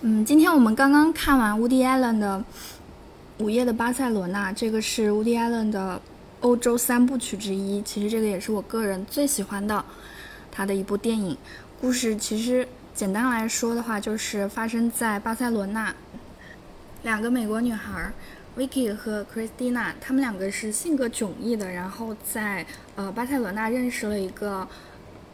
嗯，今天我们刚刚看完 Woody Allen 的《午夜的巴塞罗那》，这个是 Woody Allen 的欧洲三部曲之一。其实这个也是我个人最喜欢的他的一部电影。故事其实简单来说的话，就是发生在巴塞罗那，两个美国女孩 Vicky 和 Christina，她们两个是性格迥异的，然后在呃巴塞罗那认识了一个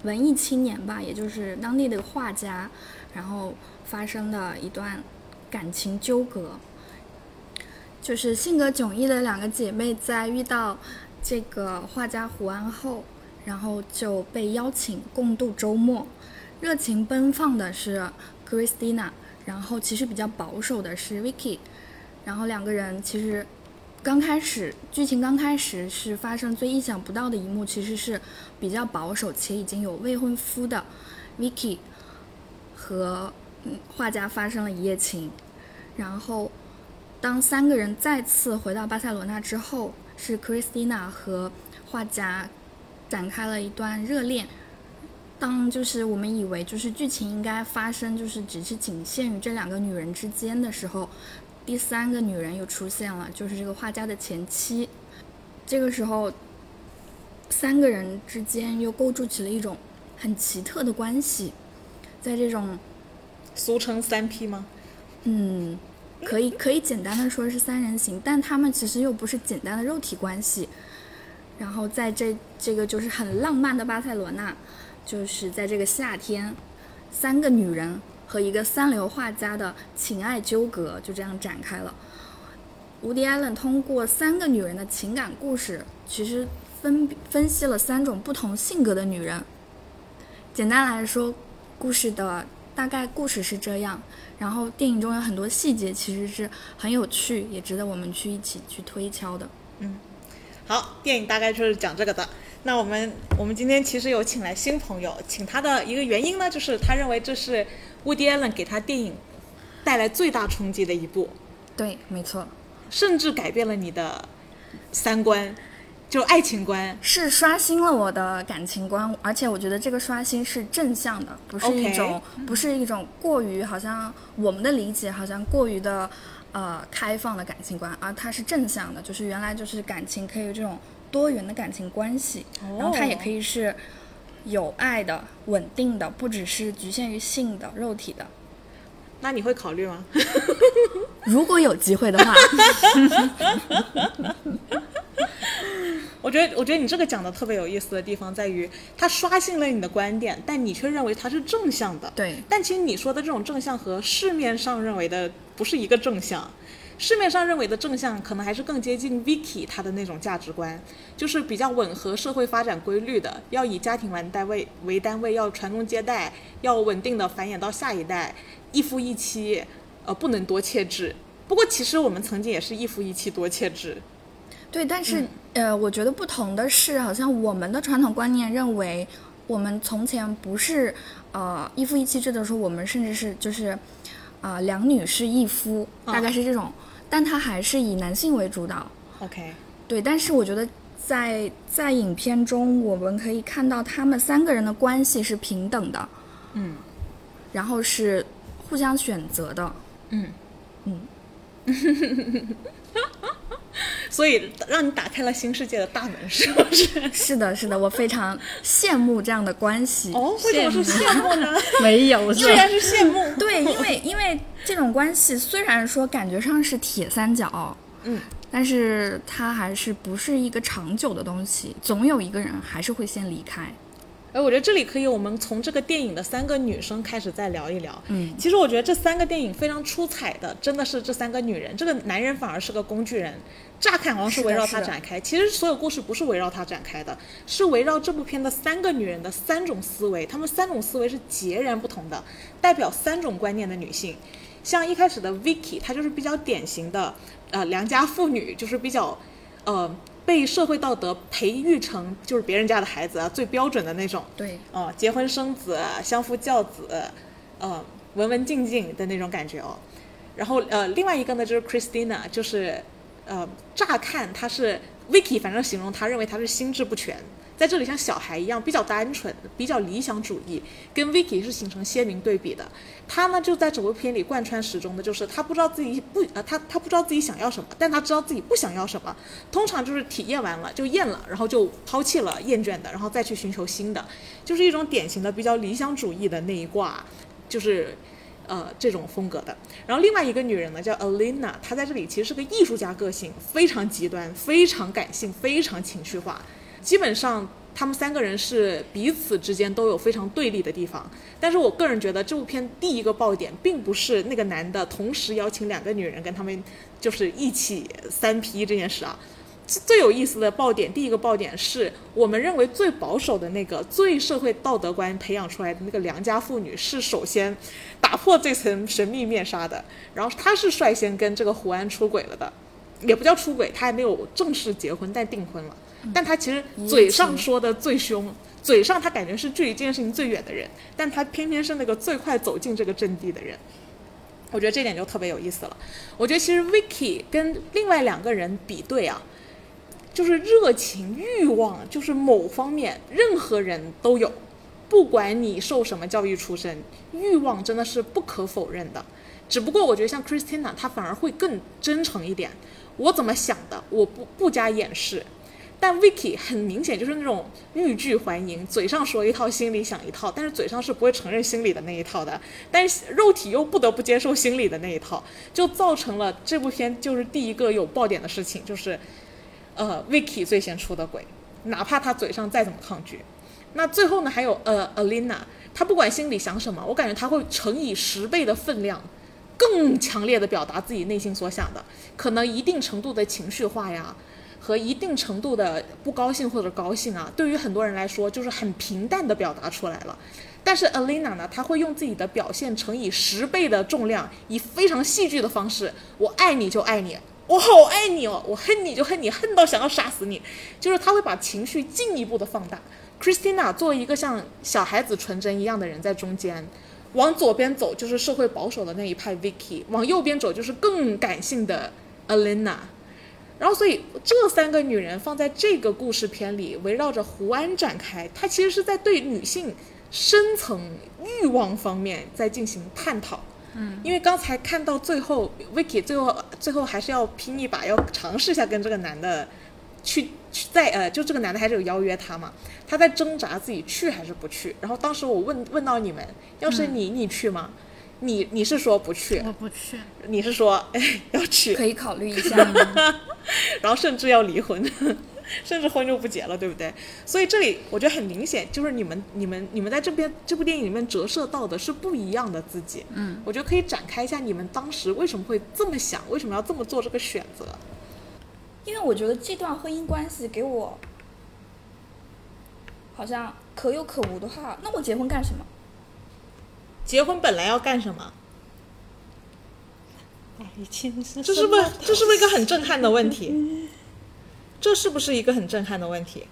文艺青年吧，也就是当地的画家，然后发生的一段感情纠葛。就是性格迥异的两个姐妹在遇到这个画家胡安后，然后就被邀请共度周末。热情奔放的是 Christina，然后其实比较保守的是 Vicky，然后两个人其实刚开始剧情刚开始是发生最意想不到的一幕，其实是比较保守且已经有未婚夫的 Vicky 和画家发生了一夜情，然后当三个人再次回到巴塞罗那之后，是 Christina 和画家展开了一段热恋。当就是我们以为就是剧情应该发生，就是只是仅限于这两个女人之间的时候，第三个女人又出现了，就是这个画家的前妻。这个时候，三个人之间又构筑起了一种很奇特的关系，在这种俗称三 P 吗？嗯，可以可以简单的说是三人行，但他们其实又不是简单的肉体关系。然后在这这个就是很浪漫的巴塞罗那。就是在这个夏天，三个女人和一个三流画家的情爱纠葛就这样展开了。伍迪·艾伦通过三个女人的情感故事，其实分分析了三种不同性格的女人。简单来说，故事的大概故事是这样。然后电影中有很多细节，其实是很有趣，也值得我们去一起去推敲的。嗯，好，电影大概就是讲这个的。那我们我们今天其实有请来新朋友，请他的一个原因呢，就是他认为这是 Woody Allen 给他电影带来最大冲击的一部，对，没错，甚至改变了你的三观，就爱情观，是刷新了我的感情观，而且我觉得这个刷新是正向的，不是一种不是一种过于好像我们的理解好像过于的呃开放的感情观，而它是正向的，就是原来就是感情可以有这种。多元的感情关系，然后它也可以是有爱的、稳定的，不只是局限于性的、肉体的。那你会考虑吗？如果有机会的话。我觉得，我觉得你这个讲的特别有意思的地方在于，它刷新了你的观点，但你却认为它是正向的。对。但其实你说的这种正向和市面上认为的不是一个正向。市面上认为的正向，可能还是更接近 Vicky 他的那种价值观，就是比较吻合社会发展规律的，要以家庭为单位为单位，要传宗接代，要稳定的繁衍到下一代，一夫一妻，呃，不能多妾制。不过其实我们曾经也是一夫一妻多妾制。对，但是呃，我觉得不同的是，好像我们的传统观念认为，我们从前不是呃一夫一妻制的时候，我们甚至是就是啊两女是一夫，大概是这种。但他还是以男性为主导，OK，对。但是我觉得在在影片中，我们可以看到他们三个人的关系是平等的，嗯，然后是互相选择的，嗯嗯。所以让你打开了新世界的大门，是不是？是的，是的，我非常羡慕这样的关系。哦，为什么是羡慕呢？没有，居然是羡慕。对，因为因为这种关系虽然说感觉上是铁三角，嗯，但是它还是不是一个长久的东西，总有一个人还是会先离开。哎，我觉得这里可以，我们从这个电影的三个女生开始再聊一聊。嗯，其实我觉得这三个电影非常出彩的，真的是这三个女人，这个男人反而是个工具人。乍看好像是围绕他展开，其实所有故事不是围绕他展开的，是围绕这部片的三个女人的三种思维，她们三种思维是截然不同的，代表三种观念的女性。像一开始的 Vicky，她就是比较典型的呃良家妇女，就是比较呃被社会道德培育成就是别人家的孩子啊，最标准的那种。对。哦，结婚生子，相夫教子，呃，文文静静的那种感觉哦。然后呃，另外一个呢就是 Christina，就是。呃，乍看她是 Vicky，反正形容她认为她是心智不全，在这里像小孩一样比较单纯，比较理想主义，跟 Vicky 是形成鲜明对比的。他呢就在整部片里贯穿始终的就是他不知道自己不呃他他不知道自己想要什么，但他知道自己不想要什么。通常就是体验完了就厌了，然后就抛弃了厌倦的，然后再去寻求新的，就是一种典型的比较理想主义的那一挂，就是。呃，这种风格的。然后另外一个女人呢，叫 Alina，她在这里其实是个艺术家个性，非常极端，非常感性，非常情绪化。基本上他们三个人是彼此之间都有非常对立的地方。但是我个人觉得这部片第一个爆点，并不是那个男的同时邀请两个女人跟他们就是一起三 P 这件事啊。最有意思的爆点，第一个爆点是我们认为最保守的那个、最社会道德观培养出来的那个良家妇女，是首先打破这层神秘面纱的。然后她是率先跟这个胡安出轨了的，也不叫出轨，她还没有正式结婚，但订婚了。但他其实嘴上说的最凶，嘴上他感觉是距离这件事情最远的人，但他偏偏是那个最快走进这个阵地的人。我觉得这点就特别有意思了。我觉得其实 Vicky 跟另外两个人比对啊。就是热情、欲望，就是某方面，任何人都有，不管你受什么教育出身，欲望真的是不可否认的。只不过我觉得像 Christina，她反而会更真诚一点。我怎么想的，我不不加掩饰。但 Vicky 很明显就是那种欲拒还迎，嘴上说一套，心里想一套，但是嘴上是不会承认心里的那一套的，但是肉体又不得不接受心里的那一套，就造成了这部片就是第一个有爆点的事情，就是。呃，Vicky 最先出的轨，哪怕他嘴上再怎么抗拒，那最后呢？还有呃，Alina，他不管心里想什么，我感觉他会乘以十倍的分量，更强烈的表达自己内心所想的，可能一定程度的情绪化呀，和一定程度的不高兴或者高兴啊，对于很多人来说就是很平淡的表达出来了。但是 Alina 呢，他会用自己的表现乘以十倍的重量，以非常戏剧的方式，我爱你就爱你。我好爱你哦，我恨你就恨你，恨到想要杀死你。就是他会把情绪进一步的放大。Christina 作为一个像小孩子纯真一样的人，在中间，往左边走就是社会保守的那一派 Vicky，往右边走就是更感性的 Alina。然后，所以这三个女人放在这个故事片里，围绕着胡安展开，她其实是在对女性深层欲望方面在进行探讨。嗯，因为刚才看到最后，Vicky 最后最后还是要拼一把，要尝试一下跟这个男的去去再呃，就这个男的还是有邀约她嘛，她在挣扎自己去还是不去。然后当时我问问到你们，要是你你去吗？你你是说不去？我不去。你是说哎要去？可以考虑一下。然后甚至要离婚。甚至婚就不结了，对不对？所以这里我觉得很明显，就是你们、你们、你们在这边这部电影里面折射到的是不一样的自己。嗯，我觉得可以展开一下你们当时为什么会这么想，为什么要这么做这个选择？因为我觉得这段婚姻关系给我好像可有可无的话，那我结婚干什么？结婚本来要干什么？爱情是这是不是这是不是一个很震撼的问题？这是不是一个很震撼的问题？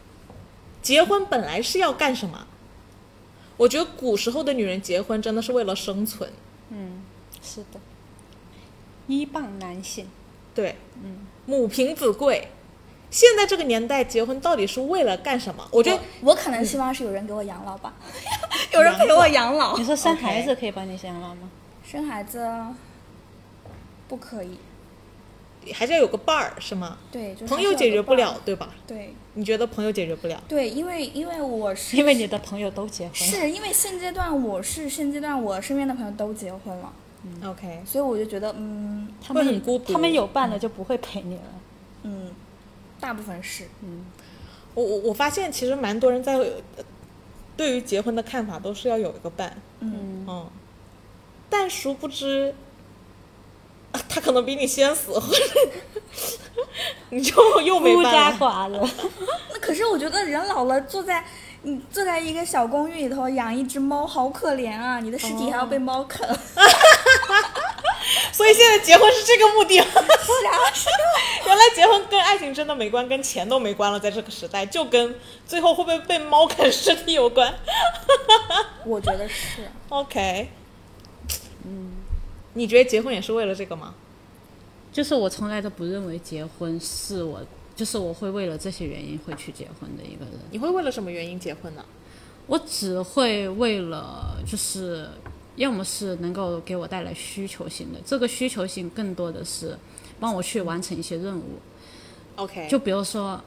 结婚本来是要干什么？我觉得古时候的女人结婚真的是为了生存。嗯，是的，一傍男性。对，嗯，母凭子贵。现在这个年代结婚到底是为了干什么？我觉得我可能希望是有人给我养老吧，有人陪我养老。你说生孩子可以帮你养老吗？生孩子不可以。还是要有个伴儿，是吗？对，朋友解决不了，对吧？对。你觉得朋友解决不了？对，因为因为我是因为你的朋友都结婚，是因为现阶段我是现阶段我身边的朋友都结婚了，嗯，OK，所以我就觉得，嗯，他们很孤独，他们有伴了就不会陪你了，嗯，大部分是，嗯，我我我发现其实蛮多人在对于结婚的看法都是要有一个伴，嗯嗯，但殊不知。他可能比你先死，或者你就 又没孤家寡人。那可是我觉得人老了，坐在你坐在一个小公寓里头养一只猫，好可怜啊！你的尸体还要被猫啃。所以现在结婚是这个目的。是啊，原来结婚跟爱情真的没关，跟钱都没关了，在这个时代，就跟最后会不会被猫啃尸体有关。我觉得是。OK。嗯。你觉得结婚也是为了这个吗？就是我从来都不认为结婚是我就是我会为了这些原因会去结婚的一个人。你会为了什么原因结婚呢？我只会为了就是，要么是能够给我带来需求性的，这个需求性更多的是帮我去完成一些任务。OK，就比如说，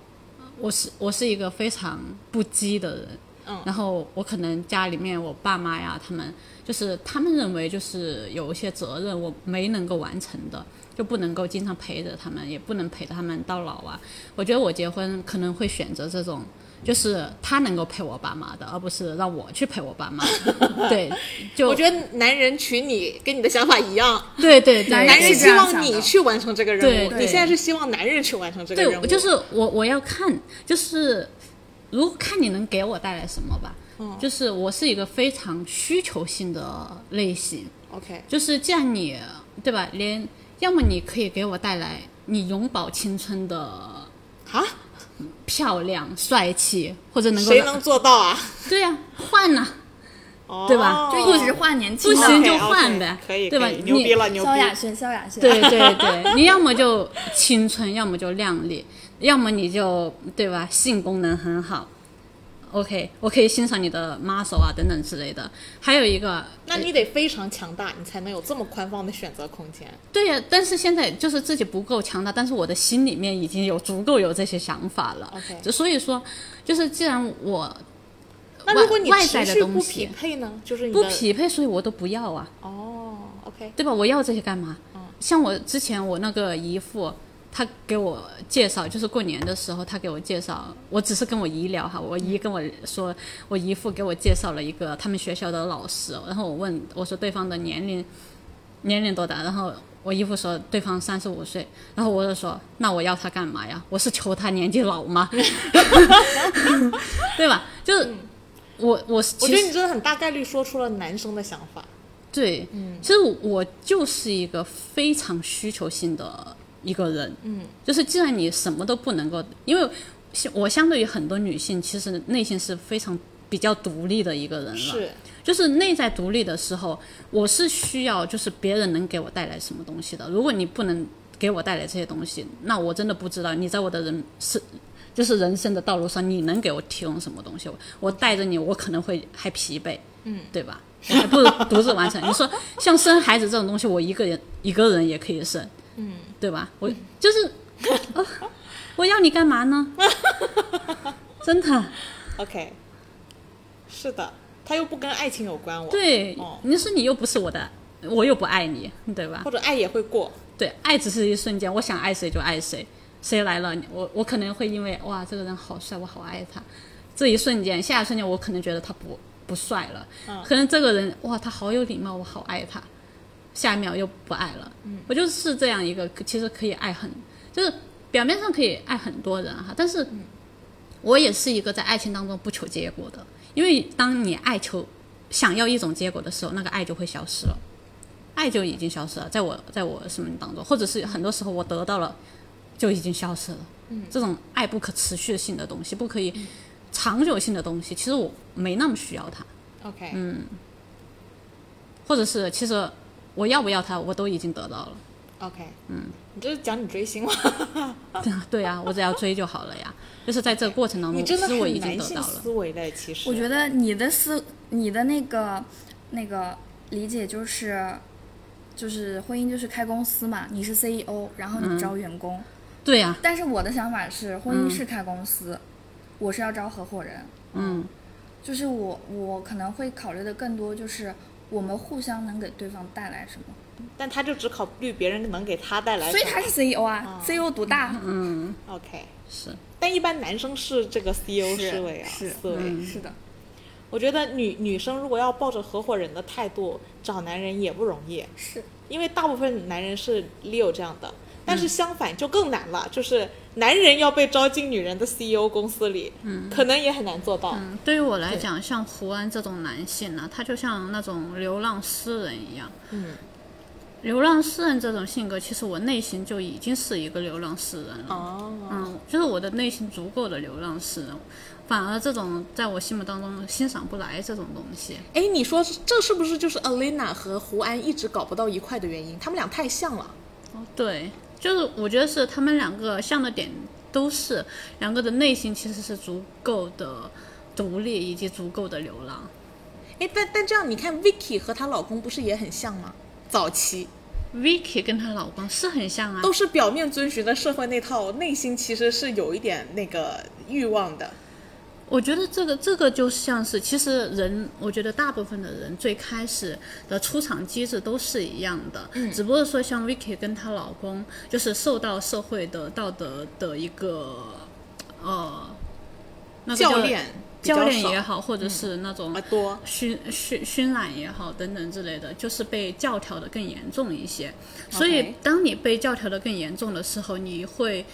我是我是一个非常不羁的人，嗯然后我可能家里面我爸妈呀，他们就是他们认为就是有一些责任我没能够完成的，就不能够经常陪着他们，也不能陪他们到老啊。我觉得我结婚可能会选择这种。就是他能够陪我爸妈的，而不是让我去陪我爸妈。对，就我觉得男人娶你跟你的想法一样，对对对，男男人希望你去完成这个任务，对你现在是希望男人去完成这个任务，对，就是我我要看，就是如果看你能给我带来什么吧。嗯。就是我是一个非常需求性的类型，OK，就是既然你对吧，连要么你可以给我带来你永葆青春的啊，漂亮、帅气，或者能够谁能做到啊？对呀、换呐、哦对吧就一直换年轻的。不行就换呗可以，对吧牛你逼了，牛逼萧！亚轩，萧亚轩。对对对，你要么就青春，要么就靓丽，要么你就对吧，性功能很好。OK，我可以欣赏你的 muscle 啊等等之类的。还有一个，那你得非常强大，你才能有这么宽放的选择空间。对呀、但是现在就是自己不够强大，但是我的心里面已经有足够有这些想法了。OK 所以说，就是既然我那如果你外在持续不的东西匹配呢？就是你不匹配，所以我都不要啊。哦，OK，对吧？我要这些干嘛？嗯像我之前我那个姨父，他给我介绍，就是过年的时候，他给我介绍，我只是跟我姨聊哈，我姨跟我说，我姨父给我介绍了一个他们学校的老师，然后我问我说对方的年龄年龄多大，然后我姨父说对方三十五岁，然后我就说那我要他干嘛呀？我是求他年纪老吗？对吧？就是我我其实我觉得你真的很大概率说出了男生的想法。对，其实我就是一个非常需求性的一个人，嗯，就是既然你什么都不能够，因为相我相对于很多女性，其实内心是非常比较独立的一个人了，是，就是内在独立的时候，我是需要就是别人能给我带来什么东西的。如果你不能给我带来这些东西，那我真的不知道你在我的人是就是人生的道路上，你能给我提供什么东西？我我带着你，我可能会还疲惫，嗯，对吧？还不如独自完成。你说像生孩子这种东西，我一个人一个人也可以生，嗯，对吧？我就是，呃我要你干嘛呢？真的。OK，是的，他又不跟爱情有关，我对，哦你说你又不是我的，我又不爱你，对吧或？者爱也会过。对，爱只是一瞬间，我想爱谁就爱谁，谁来了，我我可能会因为哇这个人好帅，我好爱他，这一瞬间，下一瞬间我可能觉得他不不帅了，嗯可能这个人哇他好有礼貌，我好爱他，下一秒又不爱了，嗯。我就是这样一个，其实可以爱很，就是表面上可以爱很多人哈，但是嗯。我也是一个在爱情当中不求结果的，因为当你爱求想要一种结果的时候，那个爱就会消失了。爱就已经消失了，在我在我生命当中，或者是很多时候我得到了，就已经消失了。嗯，这种爱不可持续性的东西，不可以长久性的东西，其实我没那么需要它，OK，嗯。或者是其实我要不要他，我都已经得到了。OK，嗯，你这是讲你追星吗？对啊，我只要追就好了呀。就是在这个过程当中，你真的其实我已很男性经得到了。思维嘞，其实我觉得你的思，你的那个那个理解就是，就是婚姻就是开公司嘛，你是 CEO，然后你招员工。对呀、但是我的想法是，婚姻是开公司，我是要招合伙人。嗯，就是我我可能会考虑的更多就是我们互相能给对方带来什么，但他就只考虑别人能给他带来。所以他是 CEO 啊、c e o 独大。嗯，OK，是，但一般男生是这个 CEO 是思维啊，是思维。嗯。是的，我觉得女女生如果要抱着合伙人的态度找男人也不容易，是。因为大部分男人是 Leo 这样的，但是相反就更难了，就是男人要被招进女人的 CEO 公司里，嗯，可能也很难做到。嗯，对于我来讲，像胡安这种男性呢、他就像那种流浪诗人一样。嗯，流浪诗人这种性格，其实我内心就已经是一个流浪诗人了。哦，嗯，就是我的内心足够的流浪诗人，反而这种在我心目当中欣赏不来这种东西。哎，你说这是不是就是 Alina 和胡安一直搞不到一块的原因？他们俩太像了。对，就是我觉得是他们两个像的点都是两个的内心其实是足够的独立以及足够的流浪。哎，但但这样你看，Vicky 和她老公不是也很像吗？早期 Vicky 跟她老公是很像啊，都是表面遵循的社会那套，内心其实是有一点那个欲望的。我觉得这个这个就像是，其实人，我觉得大部分的人最开始的出场机制都是一样的，嗯，只不过说像 Vicky 跟她老公，就是受到社会的道德的一个呃，那个教练教练也好，或者是那种熏熏熏染也好，等等之类的，就是被教条的更严重一些。所以当你被教条的更严重的时候，你会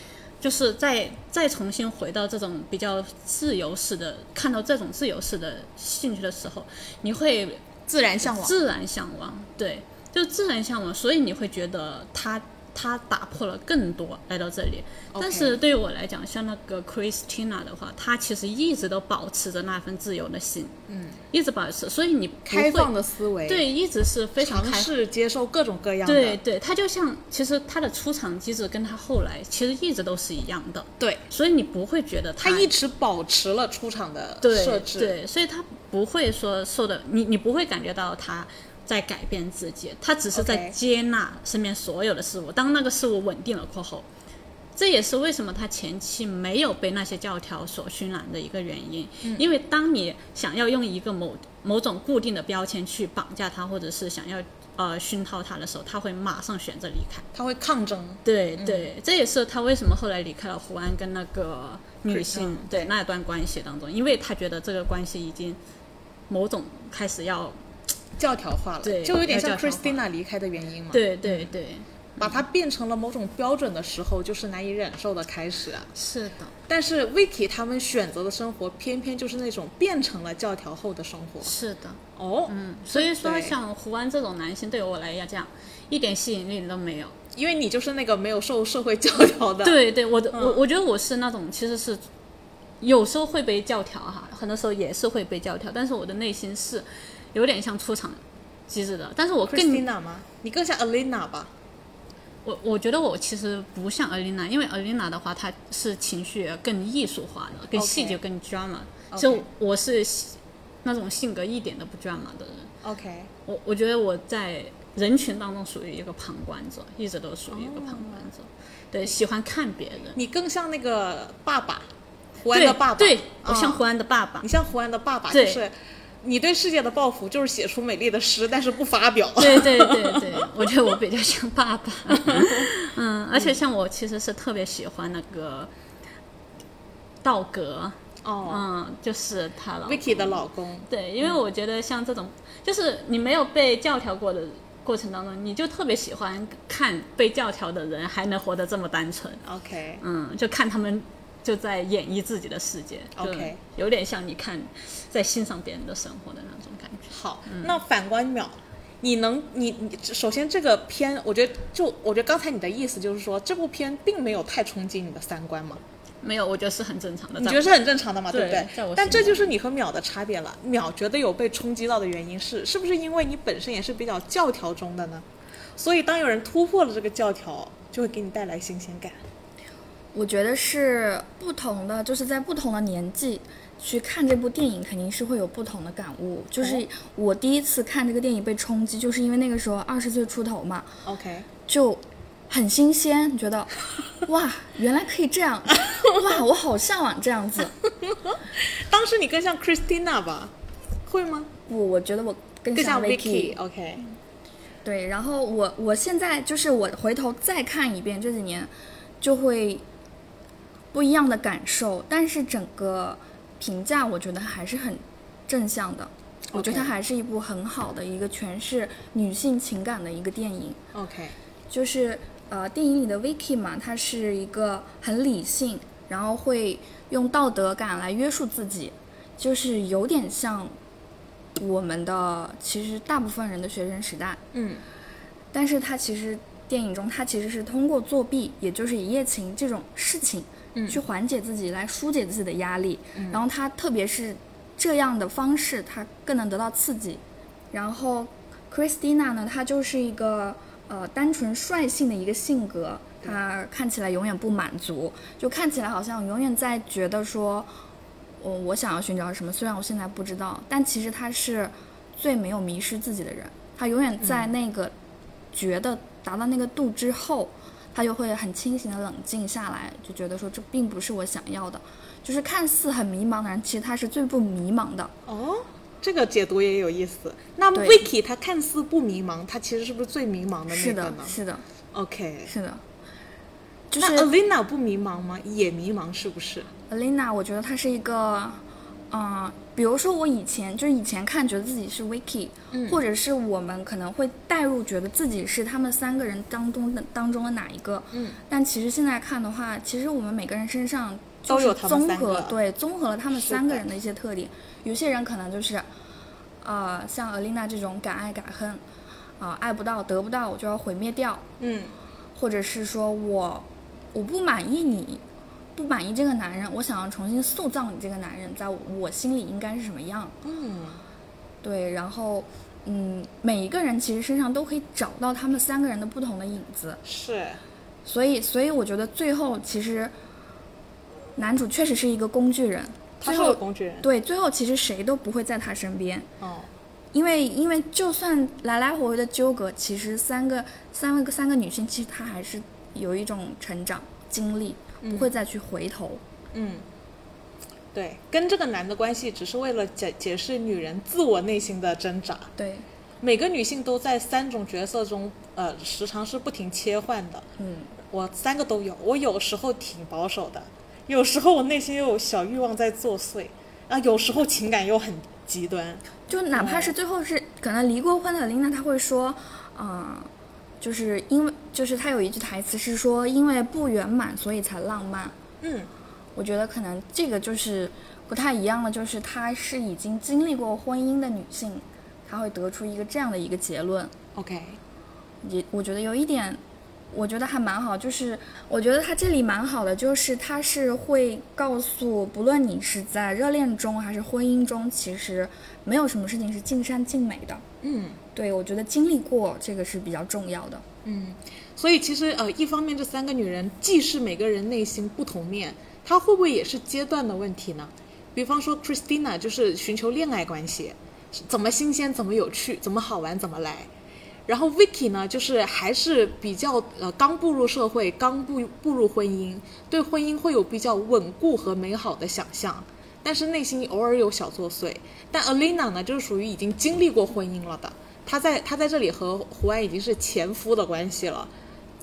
就是再再重新回到这种比较自由式的，看到这种自由式的兴趣的时候，你会自然向往。自然向往，对，就自然向往，所以你会觉得他他打破了更多来到这里。但是对于我来讲，像那个 Christina 的话，他其实一直都保持着那份自由的心，嗯，一直保持，所以你开放的思维，，对，一直是非常尝开试接受各种各样的，对对，他就像其实他的出场机制跟他后来其实一直都是一样的，对，所以你不会觉得他一直保持了出场的对设置，对，所以他不会说受的你你不会感觉到他在改变自己，他只是在接纳身边所有的事物。当那个事物稳定了过后，这也是为什么他前期没有被那些教条所熏染的一个原因。嗯因为当你想要用一个某某种固定的标签去绑架他，或者是想要呃熏陶他的时候，他会马上选择离开。他会抗争，对对，这也是他为什么后来离开了胡安跟那个女性嗯对那段关系当中，因为他觉得这个关系已经某种开始要教条化了，对就有点像 Christina 离开的原因嘛，，对对对，把它变成了某种标准的时候，就是难以忍受的开始啊。是的，但是 Vicky 他们选择的生活，偏偏就是那种变成了教条后的生活。是的，哦，嗯，所以说像胡安这种男性对我来讲一点吸引力都没有。因为你就是那个没有受社会教条的，，对对，我的、嗯。我我觉得我是那种其实是有时候会被教条哈，很多时候也是会被教条，但是我的内心是有点像出场机制的，但是我更 Christina 吗？你更像 Alina 吧？我我觉得我其实不像 Alina，因为 Alina 的话，她是情绪更艺术化的，更细节、更 drama。就我是那种性格一点都不 drama 的人。OK，我我觉得我在人群当中属于一个旁观者，一直都属于一个旁观者。对，喜欢看别人。你更像那个爸爸，胡安的爸爸。对，我像啊胡安的爸爸你。像胡安的爸爸，就对是你对世界的抱负就是写出美丽的诗，但是不发表。对对对 对，我觉得我比较像爸爸。嗯，而且像我其实是特别喜欢那个道格，哦。嗯，就是他老，Vicky 的老公，对，因为我觉得像这种，就是你没有被教条过的过程当中，你就特别喜欢看被教条的人还能活得这么单纯，OK，嗯，就看他们就在演绎自己的世界 OK 有点像你看在欣赏别人的生活的那种感觉。好，嗯那反观淼，你能你你首先这个片，我觉得就我觉得刚才你的意思就是说，这部片并没有太冲击你的三观嘛？没有，我觉得是很正常的。你觉得是很正常的嘛，对不对？但这就是你和淼的差别了。淼觉得有被冲击到的原因是，是不是因为你本身也是比较教条中的呢？所以当有人突破了这个教条，就会给你带来新鲜感。我觉得是不同的，就是在不同的年纪去看这部电影，肯定是会有不同的感悟。就是我第一次看这个电影被冲击，就是因为那个时候二十岁出头嘛，OK，就很新鲜，觉得 哇，原来可以这样，哇，我好向往这样子。当时你更像 Christina 吧？会吗？不，我觉得我更更像。Vicky。OK，对，然后我我现在就是我回头再看一遍这几年，就会不一样的感受，但是整个评价我觉得还是很正向的。我觉得它还是一部很好的一个诠释女性情感的一个电影。OK，就是呃，电影里的 Vicky 嘛，她是一个很理性，然后会用道德感来约束自己，就是有点像我们的其实大部分人的学生时代。嗯但是她其实电影中她其实是通过作弊，也就是一夜情这种事情，嗯去缓解自己，来疏解自己的压力。然后他特别是这样的方式，他更能得到刺激。然后 Christina 呢，她就是一个呃单纯率性的一个性格，他看起来永远不满足，就看起来好像永远在觉得说，我我想要寻找什么，虽然我现在不知道，但其实他是最没有迷失自己的人，他永远在那个觉得达到那个度之后，他就会很清醒的冷静下来，就觉得说这并不是我想要的，就是看似很迷茫的人，其实他是最不迷茫的。哦，这个解读也有意思。那 Vicky 他看似不迷茫，他其实是不是最迷茫的那个呢，是的，？OK，是的，就那是 Alina 不迷茫吗？也迷茫是不是？Alina，我觉得他是一个，嗯、比如说我以前就是以前看觉得自己是 Vicky，、或者是我们可能会代入觉得自己是他们三个人当中的当中的哪一个，嗯，但其实现在看的话，其实我们每个人身上都有综合对综合了他们三个人的一些特点，有些人可能就是，呃，像 Alina 这种敢爱敢恨，啊、爱不到得不到我就要毁灭掉，嗯。或者是说我我不满意你，不满意这个男人，我想要重新塑造你这个男人，在我心里应该是什么样？嗯，对，然后嗯，每一个人其实身上都可以找到他们三个人的不同的影子，是，所以所以我觉得最后其实男主确实是一个工具人，他是个工具人。对最后其实谁都不会在他身边，哦，因为因为就算来来回回的纠葛，其实三个三个三个女性，其实她还是有一种成长经历，不会再去回头。嗯，对，跟这个男的关系只是为了解解释女人自我内心的挣扎。对，每个女性都在三种角色中，呃，时常是不停切换的。嗯，我三个都有，我有时候挺保守的，有时候我内心又有小欲望在作祟，啊，有时候情感又很极端。就哪怕是最后是可能离过婚的琳娜，她会说，嗯、就是因为就是他有一句台词是说，因为不圆满，所以才浪漫。嗯，我觉得可能这个就是不太一样的，就是她是已经经历过婚姻的女性，她会得出一个这样的一个结论。OK，也我觉得有一点，我觉得还蛮好，就是我觉得他这里蛮好的，就是他是会告诉，不论你是在热恋中还是婚姻中，其实没有什么事情是尽善尽美的。嗯对，我觉得经历过这个是比较重要的。嗯，所以其实呃，一方面这三个女人既是每个人内心不同面，她会不会也是阶段的问题呢？比方说 Christina 就是寻求恋爱关系，怎么新鲜，怎么有趣，怎么好玩，怎么来。然后 Vicky 呢，就是还是比较呃刚步入社会，刚步步入婚姻，对婚姻会有比较稳固和美好的想象，但是内心偶尔有小作祟。但 Alina 呢，就是属于已经经历过婚姻了的，她在她在这里和胡安已经是前夫的关系了，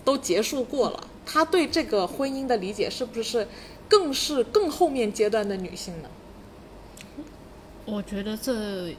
都结束过了。她对这个婚姻的理解是不是更是更后面阶段的女性呢？我觉得这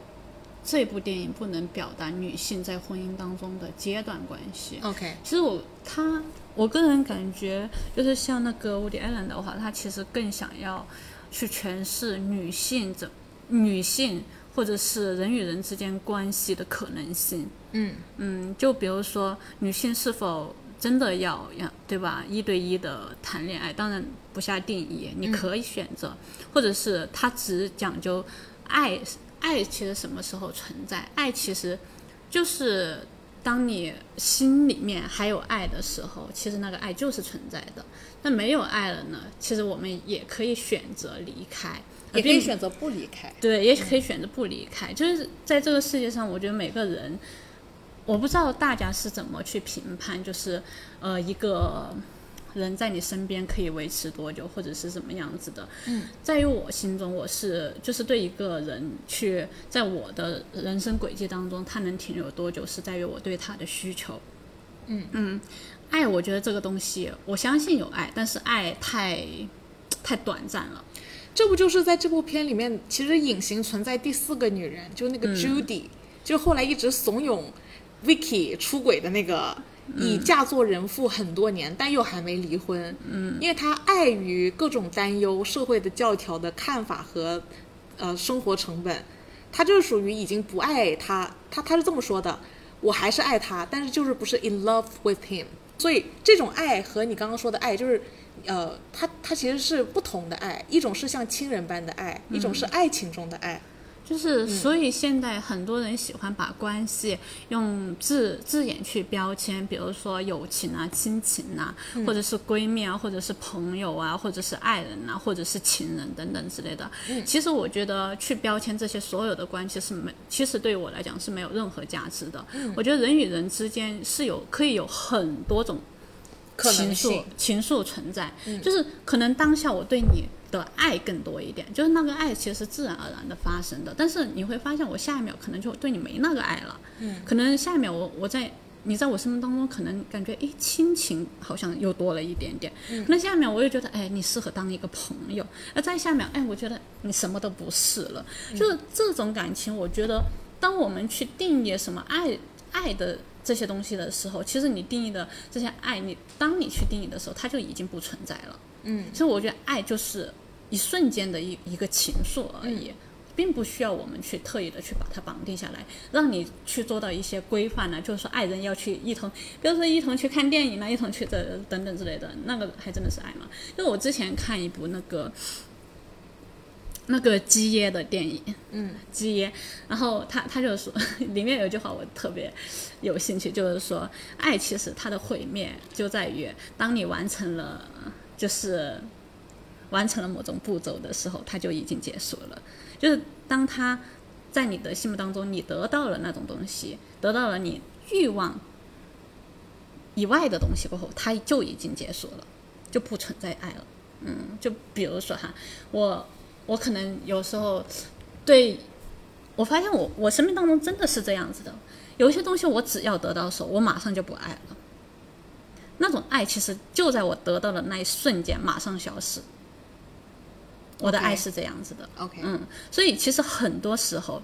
这部电影不能表达女性在婚姻当中的阶段关系。OK，其实我他我个人感觉，就是像那个 Woody Allen 的话，他其实更想要去诠释女性怎女性或者是人与人之间关系的可能性。嗯嗯，就比如说女性是否真的要要对吧？一对一的谈恋爱，当然不下定义，你可以选择，或者是他只讲究爱，爱其实什么时候存在？爱其实就是当你心里面还有爱的时候，其实那个爱就是存在的。那没有爱了呢？其实我们也可以选择离开，也可以选择不离开。对，也可以选择不离开。就是在这个世界上，我觉得每个人，我不知道大家是怎么去评判，就是呃，一个人在你身边可以维持多久，或者是怎么样子的。嗯，在于我心中，我是就是对一个人去在我的人生轨迹当中，他能停留多久，是在于我对他的需求。嗯嗯，爱，我觉得这个东西，我相信有爱，但是爱太太短暂了。这不就是在这部片里面，其实隐形存在第四个女人，就那个 Judy，、就后来一直怂恿 Vicky 出轨的那个，已嫁作人妇很多年，但又还没离婚。嗯，因为她碍于各种担忧、社会的教条的看法和呃生活成本，她就是属于已经不爱他。她她是这么说的：我还是爱他，但是就是不是 in love with him。所以这种爱和你刚刚说的爱，就是，呃，他他其实是不同的爱，一种是像亲人般的爱，一种是爱情中的爱。就是，所以现在很多人喜欢把关系用字字眼去标签，比如说友情啊、亲情啊，或者是闺蜜啊，或者是朋友啊，或者是爱人啊，或者是情人等等之类的。其实我觉得去标签这些所有的关系是没，其实对我来讲是没有任何价值的。我觉得人与人之间是有可以有很多种可能情愫，情愫存在，就是可能当下我对你的爱更多一点，就是那个爱其实是自然而然的发生的，但是你会发现我下一秒可能就对你没那个爱了，嗯，可能下一秒我我在你在我生命当中可能感觉哎亲情好像又多了一点点，可能下一秒我又觉得哎你适合当一个朋友，那再下一秒哎我觉得你什么都不是了，就是这种感情，我觉得当我们去定义什么爱爱的这些东西的时候，其实你定义的这些爱，你当你去定义的时候，它就已经不存在了。嗯，所以我觉得爱就是一瞬间的一一个情愫而已。并不需要我们去特意的去把它绑定下来，让你去做到一些规范呢、就是说爱人要去一同，比如说一同去看电影啊，一同去这等等之类的，那个还真的是爱吗？因为我之前看一部那个那个基耶的电影，嗯，基耶，然后他他就说 里面有一句话我特别有兴趣，就是说爱其实它的毁灭就在于当你完成了就是完成了某种步骤的时候，它就已经结束了。就是当他在你的心目当中，你得到了那种东西，得到了你欲望以外的东西过后，它就已经结束了，就不存在爱了。嗯，就比如说哈，我我可能有时候对我发现我我生命当中真的是这样子的，有一些东西我只要得到手，我马上就不爱了。那种爱其实就在我得到的那一瞬间马上消失。我的爱是这样子的 OK 嗯，所以其实很多时候，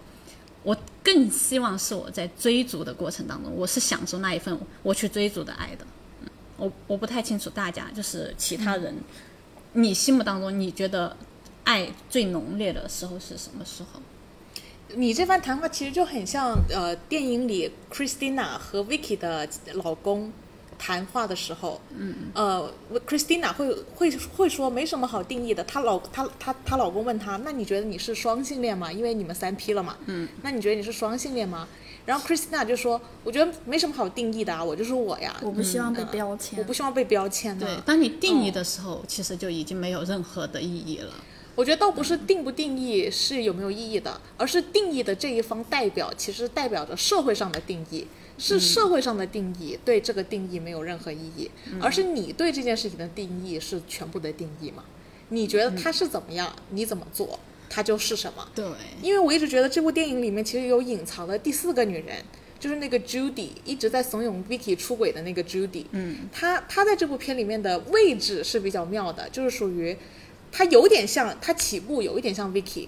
我更希望是我在追逐的过程当中，我是享受那一份我去追逐的爱的。嗯，我我不太清楚大家就是其他人，你心目当中你觉得爱最浓烈的时候是什么时候？你这番谈话其实就很像呃电影里 Christina 和 Vicky 的老公谈话的时候，嗯，呃，Christina 会会会说没什么好定义的，她老她她她老公问她，那你觉得你是双性恋吗？因为你们三 P 了嘛，嗯，那你觉得你是双性恋吗？然后 Christina 就说，我觉得没什么好定义的啊，我就是我呀，我不希望被标签。我不希望被标签的。对，当你定义的时候，其实就已经没有任何的意义了。我觉得倒不是定不定义是有没有意义的，而是定义的这一方代表，其实代表着社会上的定义，是社会上的定义对这个定义没有任何意义，而是你对这件事情的定义是全部的定义嘛？你觉得他是怎么样，你怎么做，他就是什么。对，因为我一直觉得这部电影里面其实有隐藏的第四个女人，就是那个 Judy 一直在怂恿 Vicky 出轨的那个 Judy。嗯，她她在这部片里面的位置是比较妙的，就是属于她有点像，他起步有一点像 Vicky，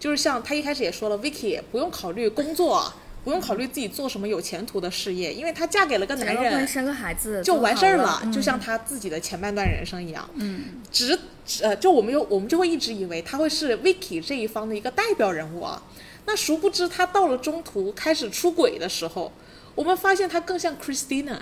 就是像他一开始也说了，Vicky 不用考虑工作，不用考虑自己做什么有前途的事业，因为她嫁给了个男人，生个孩子就完事儿了，嗯就像她自己的前半段人生一样。嗯，只呃，就我们有我们就会一直以为他会是 Vicky 这一方的一个代表人物啊。那殊不知他到了中途开始出轨的时候，我们发现他更像 Christina，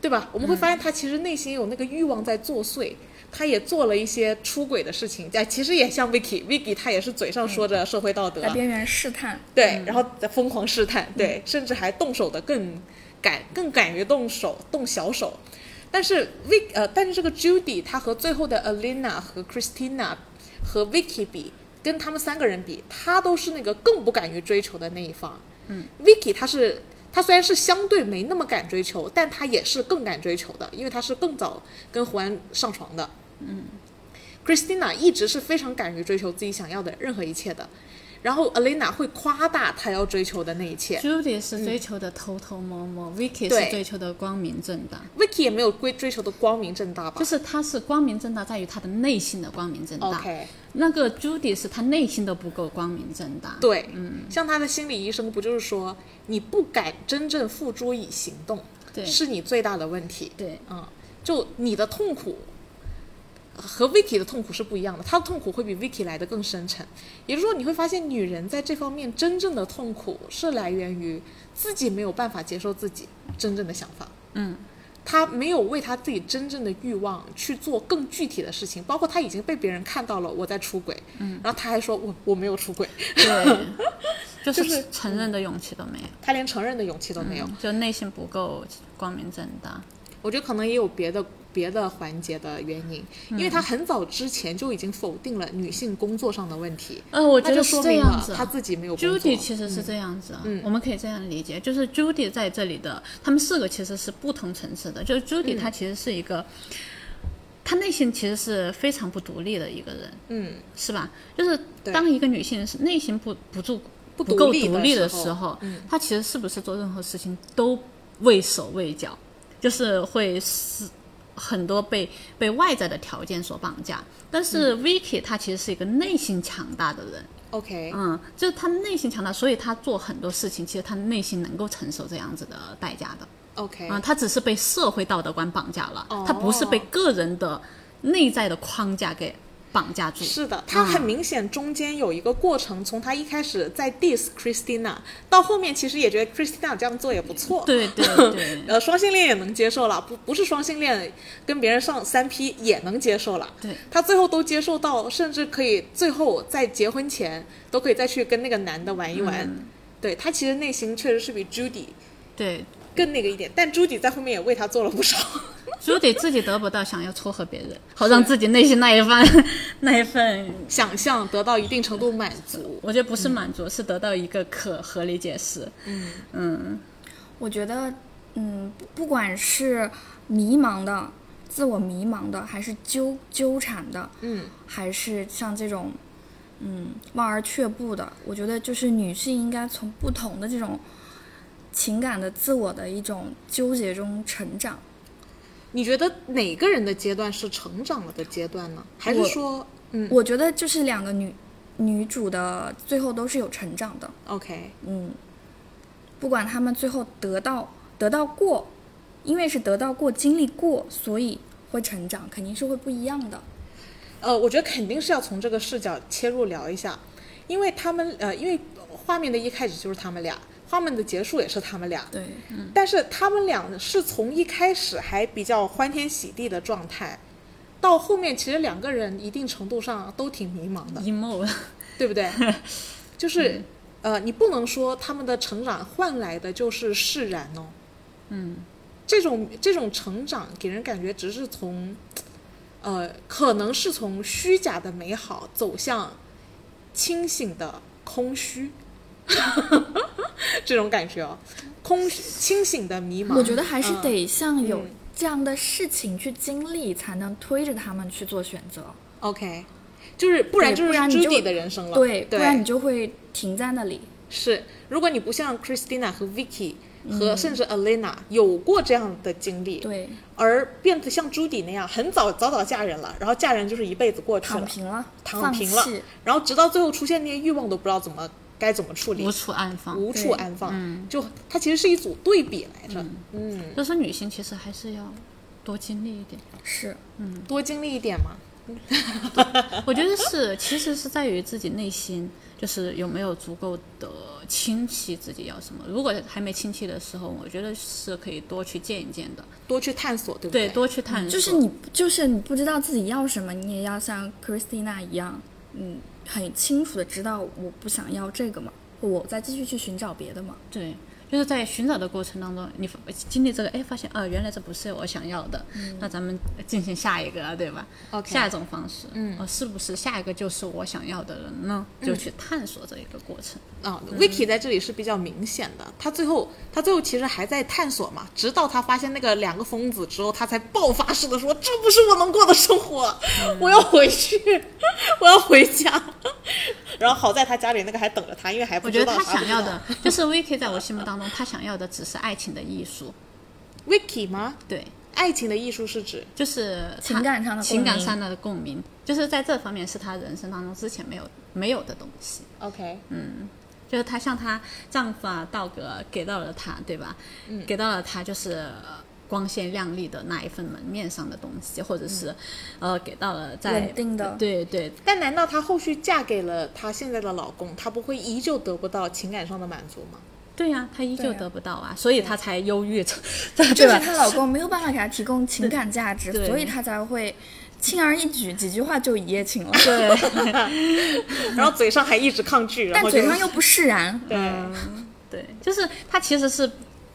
对吧？我们会发现他其实内心有那个欲望在作祟。他也做了一些出轨的事情，哎，其实也像 Vicky，Vicky 他也是嘴上说着社会道德，在边缘试探。对，然后在疯狂试探，对，甚至还动手的更敢，更敢于动手，动小手。但是 Vic 呃，但是这个 Judy 她和最后的 Alina 和 Christina 和 Vicky 比，跟他们三个人比，她都是那个更不敢于追求的那一方。嗯，Vicky 她是她虽然是相对没那么敢追求，但他也是更敢追求的，因为他是更早跟胡安上床的。嗯，Christina 一直是非常敢于追求自己想要的任何一切的。然后 Alina 会夸大她要追求的那一切 Judy 是追求的偷偷摸摸、v i c k y 是追求的光明正大。，Vicky 也没有追追求的光明正大吧？就是他是光明正大，在于他的内心的光明正大。OK，那个 Judy 是他内心都不够光明正大。对，嗯，像他的心理医生不就是说，你不敢真正付诸以行动，对是你最大的问题。对嗯，就你的痛苦和 Vicky 的痛苦是不一样的，她的痛苦会比 Vicky 来的更深沉。也就是说，你会发现女人在这方面真正的痛苦是来源于自己没有办法接受自己真正的想法。嗯，她没有为她自己真正的欲望去做更具体的事情，包括她已经被别人看到了我在出轨，嗯，然后她还说我我没有出轨，对，就就是是承认的勇气都没有，她连承认的勇气都没有。就内心不够光明正大。我觉得可能也有别的别的环节的原因，因为他很早之前就已经否定了女性工作上的问题，呃，我觉得是说明样子。他自己没有工作。Judy 其实是这样子啊，嗯。我们可以这样理解，就是 Judy 在这里的，他们四个其实是不同层次的。就是 Judy 她其实是一个，她内心其实是非常不独立的一个人，嗯，是吧？就是当一个女性是内心不不住不不够独立的时候时候，嗯。她其实是不是做任何事情都畏手畏脚，就是会是很多被被外在的条件所绑架。但是嗯。Vicky 他其实是一个内心强大的人，OK，嗯，就是他内心强大，所以他做很多事情，其实他内心能够承受这样子的代价的。OK，啊、他只是被社会道德观绑架了，哦。他不是被个人的内在的框架给绑架住。是的，他很明显中间有一个过程，从他一开始在 diss Christina，到后面其实也觉得 Christina 这样做也不错。对对对 呃，双性恋也能接受了，不不是双性恋，跟别人上三 P 也能接受了。对，他最后都接受到，甚至可以最后在结婚前都可以再去跟那个男的玩一玩。嗯对他其实内心确实是比 Judy 对，更那个一点，但 Judy 在后面也为他做了不少。朱迪自己得不到，想要撮合别人，好让自己内心那一份 那一份，想象得到一定程度满足。我觉得不是满足，是得到一个可合理解释。嗯嗯，我觉得，嗯，不不管是迷茫的、自我迷茫的，还是纠纠缠的，嗯还是像这种，嗯，望而却步的，我觉得就是女性应该从不同的这种情感的自我的一种纠结中成长。你觉得哪个人的阶段是成长了的阶段呢？还是说，嗯我觉得就是两个女女主的最后都是有成长的，，OK，嗯，不管他们最后得到得到过，因为是得到过、经历过，所以会成长，肯定是会不一样的。呃，我觉得肯定是要从这个视角切入聊一下，因为他们呃，因为画面的一开始就是他们俩，画面的结束也是他们俩，对，但是他们俩是从一开始还比较欢天喜地的状态，到后面其实两个人一定程度上都挺迷茫的，阴谋。对不对？就是、呃，你不能说他们的成长换来的就是释然哦，嗯，这种这种成长给人感觉只是从，呃，可能是从虚假的美好走向清醒的空虚，这种感觉哦，空清醒的迷茫。我觉得还是嗯得像有嗯这样的事情去经历，才能推着他们去做选择。OK，就是不然就是不然你就 Judy 的人生了。对，不对，然你就会停在那里。是，如果你不像 Christina 和 Vicky 嗯和甚至 Elena 有过这样的经历，对，而变得像朱迪那样很早早早嫁人了，然后嫁人就是一辈子过去了，躺平了，躺平了，然后直到最后出现那些欲望都不知道怎么该怎么处理无，处安放。无处安放，就它其实是一组对比来着，嗯，就说女性其实还是要多经历一点。是嗯多经历一点嘛，我觉得是，其实是在于自己内心，就是有没有足够的清晰自己要什么。如果还没清晰的时候，我觉得是可以多去见一见的，多去探索，对不对，对？多去探索。就是你，就是你不知道自己要什么，你也要像 Christina 一样，嗯，很清楚的知道我不想要这个嘛，我再继续去寻找别的嘛。对，就是在寻找的过程当中，你经历这个，哎，发现啊，原来这不是我想要的，那咱们进行下一个，对吧？OK 下一种方式，嗯，呃，是不是下一个就是我想要的人呢？就去探索这一个过程。啊、v i c k y 在这里是比较明显的，他最后他最后其实还在探索嘛，直到他发现那个两个疯子之后，他才爆发式的说：“这不是我能过的生活，我要回去，我要回家。”然后好在他家里那个还等着他，因为还不我觉得他想要的，就是 Vicky 在我心目当中，他想要的只是爱情的艺术，Vicky 吗？对，爱情的艺术是指就是情感上的共鸣情感上的共鸣，就是在这方面是他人生当中之前没有没有的东西。OK，嗯就是她向她丈夫啊道格给到了她，对吧？嗯给到了她就是呃光鲜亮丽的那一份门面上的东西，或者是、呃给到了在稳定的对对但难道她后续嫁给了她现在的老公，她不会依旧得不到情感上的满足吗？对呀、她依旧得不到啊，所以她才忧郁着，就 对吧？是她老公没有办法给她提供情感价值，所以她才会轻而易举几句话就一夜情了，对，然后嘴上还一直抗拒，然但后嘴上又不释然。对，对，就是他其实是，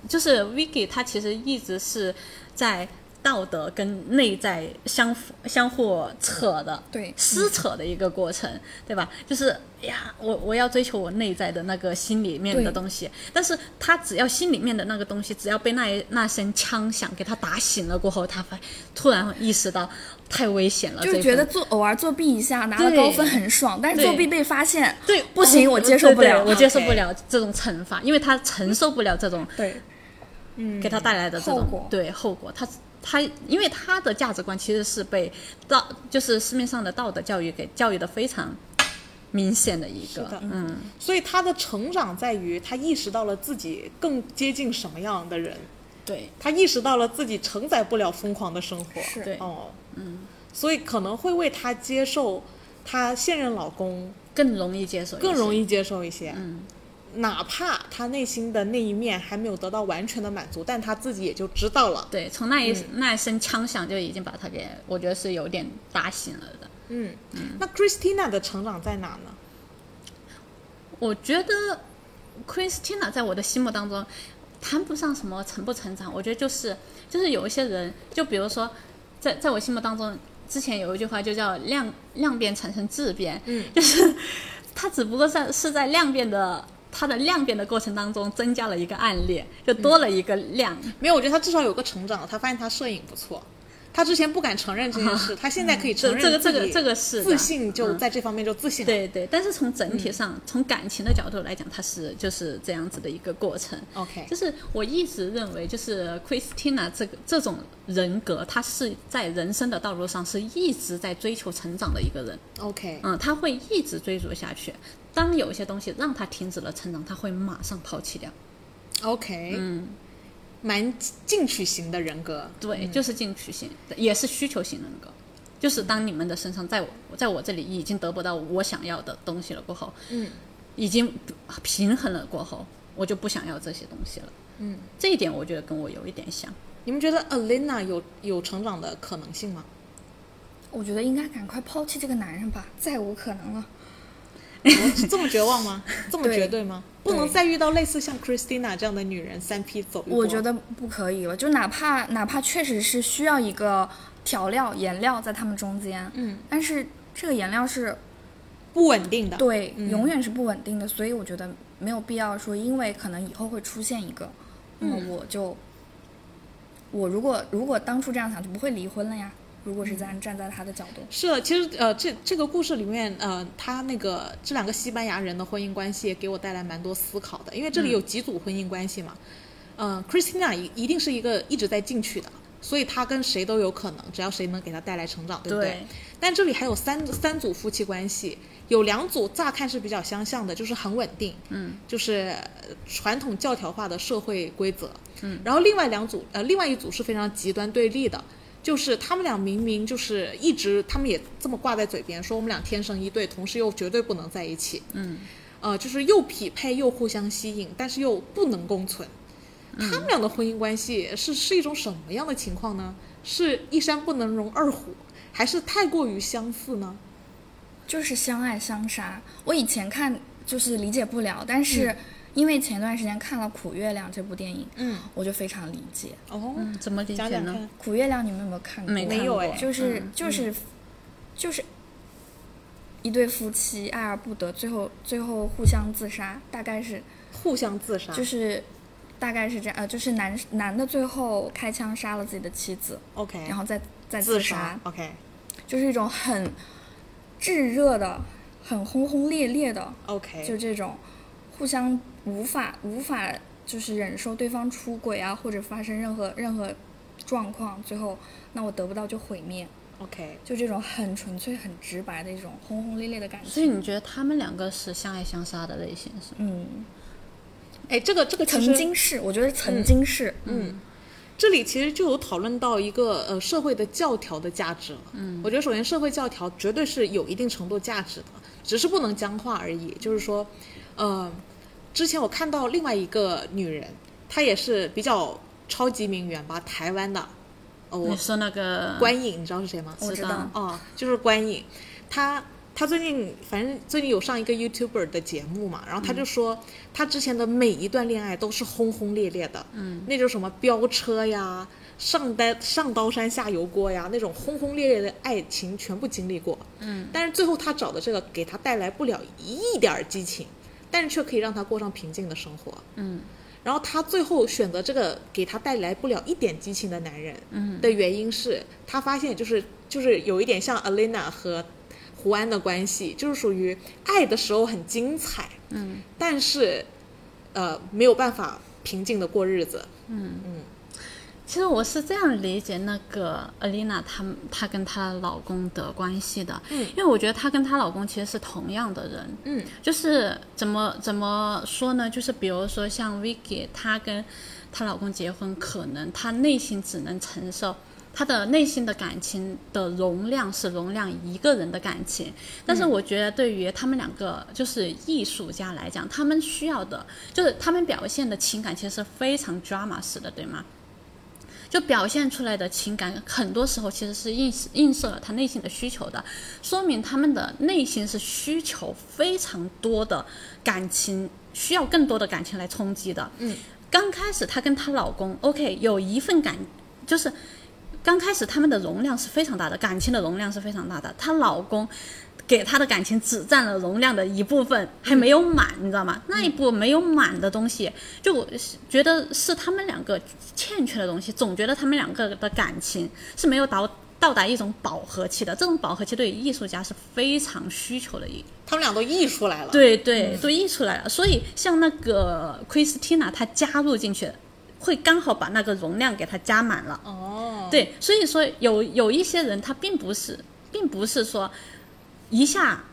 就是 Vicky，他其实一直是在道德跟内在相相互扯的，对撕扯的一个过程，对吧？就是哎呀，我我要追求我内在的那个心里面的东西，但是他只要心里面的那个东西，只要被那一那声枪响给他打醒了过后，他发突然意识到太危险了，就觉得做偶尔作弊一下拿了高分很爽，但是作弊被发现，对不行，我接受不了，对对我接受不了这种惩罚，因为他承受不了这种对。嗯。给他带来的这种后对后果，他他因为他的价值观其实是被道就是市面上的道德教育给教育的非常明显的一个，嗯，所以他的成长在于他意识到了自己更接近什么样的人，对。他意识到了自己承载不了疯狂的生活，是。对哦，嗯，所以可能会为他接受她现任老公更容易接受，更容易接受一些，嗯，哪怕他内心的那一面还没有得到完全的满足，但他自己也就知道了，对，从那一、嗯。那一声枪响就已经把他给，我觉得是有点打醒了的。嗯，那 Christina 的成长在哪呢？我觉得 Christina 在我的心目当中谈不上什么成不成长，我觉得就是就是有一些人，就比如说在在我心目当中，之前有一句话就叫量量变产生质变，嗯，就是他只不过在是在量变的他的量变的过程当中增加了一个案例，就多了一个量，没有，我觉得他至少有个成长，他发现他摄影不错。他之前不敢承认这件事，他现在可以承认这个这个这个是自信，就嗯在这方面就自信了。对对，但是从整体上，从感情的角度来讲，他是就是这样子的一个过程。OK，就是我一直认为，就是 Christina 这个这种人格，他是在人生的道路上是一直在追求成长的一个人。OK，嗯，他会一直追逐下去。当有一些东西让他停止了成长，他会马上抛弃掉。OK，嗯，蛮进取型的人格。对，就是进取型，也是需求型人格。就是当你们的身上，在我在我这里已经得不到我想要的东西了过后，嗯，已经平衡了过后，我就不想要这些东西了。嗯，这一点我觉得跟我有一点像。你们觉得 Alina 有有成长的可能性吗？我觉得应该赶快抛弃这个男人吧，再无可能了。是这么绝望吗？这么绝对吗？不能再遇到类似像 Christina 这样的女人三批走。我觉得不可以了，就哪怕哪怕确实是需要一个调料颜料在他们中间，嗯，但是这个颜料是不稳定的。对、嗯永远是不稳定的，所以我觉得没有必要说，因为可能以后会出现一个，那么嗯我就、我如果如果当初这样想，就不会离婚了呀。如果是站站在他的角度，是的，其实呃，这这个故事里面，呃，他那个这两个西班牙人的婚姻关系也给我带来蛮多思考的，因为这里有几组婚姻关系嘛，嗯、c h r i s t i n a 一一定是一个一直在进取的，所以他跟谁都有可能，只要谁能给他带来成长，对不对？对。但这里还有三三组夫妻关系，有两组乍看是比较相像的，就是很稳定，嗯，就是呃传统教条化的社会规则，嗯，然后另外两组，呃，另外一组是非常极端对立的。就是他们俩明明就是一直，他们也这么挂在嘴边，说我们俩天生一对，同时又绝对不能在一起。嗯，呃，就是又匹配又互相吸引，但是又不能共存。他们俩的婚姻关系是是一种什么样的情况呢？是一山不能容二虎，还是太过于相似呢？就是相爱相杀。我以前看就是理解不了，但是因为前段时间看了《苦月亮》这部电影，嗯，我就非常理解。哦，嗯，怎么理解呢？苦月亮》你们有没有看过？没有哎。就是、嗯就是、就是一对夫妻爱而不得，最后最后互相自杀，大概是互相自杀，就是大概是这样，呃，就是男男的最后开枪杀了自己的妻子，OK，然后再再自杀，OK。就是一种很炙热的、很轰轰烈烈的，OK，就这种互相无法无法就是忍受对方出轨啊，或者发生任何任何状况，最后那我得不到就毁灭，OK，就这种很纯粹、很直白的一种轰轰烈烈的感所以。你觉得他们两个是相爱相杀的类型是吗？嗯，哎，这个这个曾经是，我觉得曾经是，嗯，这里其实就有讨论到一个呃社会的教条的价值了。嗯，我觉得首先社会教条绝对是有一定程度价值的，只是不能僵化而已。就是说，呃，之前我看到另外一个女人，她也是比较超级名媛吧，台湾的。哦，我你说那个关颖，你知道是谁吗？我知道。哦，就是关颖，她她最近反正最近有上一个 YouTuber 的节目嘛，然后她就说，她之前的每一段恋爱都是轰轰烈烈的，嗯，那种什么飙车呀、上单上刀山下油锅呀，那种轰轰烈烈的爱情全部经历过，嗯，但是最后她找的这个给她带来不了一点激情，但是却可以让他过上平静的生活，嗯。然后他最后选择这个给他带来不了一点激情的男人，嗯。的原因是他发现就是就是有一点像 Alina 和胡安的关系，就是属于爱的时候很精彩，嗯。但是呃没有办法平静的过日子。嗯。嗯。其实我是这样理解那个 Alina 她她跟她老公的关系的，嗯因为我觉得她跟她老公其实是同样的人，嗯就是怎么怎么说呢？就是比如说像 Vicky，她跟她老公结婚，可能她内心只能承受。她的内心的感情的容量是容量一个人的感情，但是我觉得对于他们两个就是艺术家来讲，他们需要的就是他们表现的情感其实是非常 drama 式的，对吗？就表现出来的情感，很多时候其实是映映射了他内心的需求的，说明他们的内心是需求非常多的感情，需要更多的感情来冲击的。嗯，刚开始她跟她老公，OK，有一份感，就是刚开始他们的容量是非常大的，感情的容量是非常大的。她老公给他的感情只占了容量的一部分，还没有满，你知道吗？那一部没有满的东西，就我觉得是他们两个欠缺的东西，总觉得他们两个的感情是没有到到达一种饱和期的。这种饱和期对于艺术家是非常需求的一他们俩都溢出来了。，对对，都溢出来了。所以像那个 Christina，她加入进去，会刚好把那个容量给它加满了。哦，对，所以说有有一些人，他并不是，并不是说一下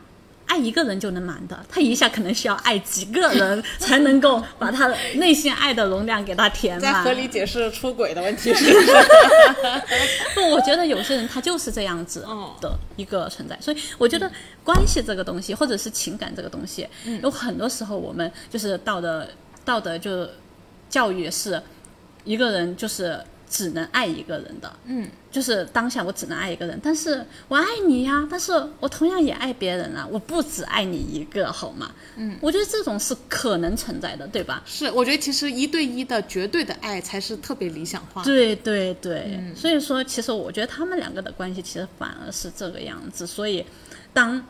爱一个人就能满的，他一下可能需要爱几个人 才能够把他内心爱的容量给他填满。在合理解释出轨的问题。是 不，我觉得有些人他就是这样子哦。的一个存在，所以我觉得关系这个东西，或者是情感这个东西，有很多时候我们就是道德道德就教育是一个人就是只能爱一个人的，嗯，就是当下我只能爱一个人，但是我爱你呀，但是我同样也爱别人啊，我不只爱你一个，好吗？嗯，我觉得这种是可能存在的，对吧？是，我觉得其实一对一的绝对的爱才是特别理想化。对对对，所以说，其实我觉得他们两个的关系其实反而是这个样子。所以，当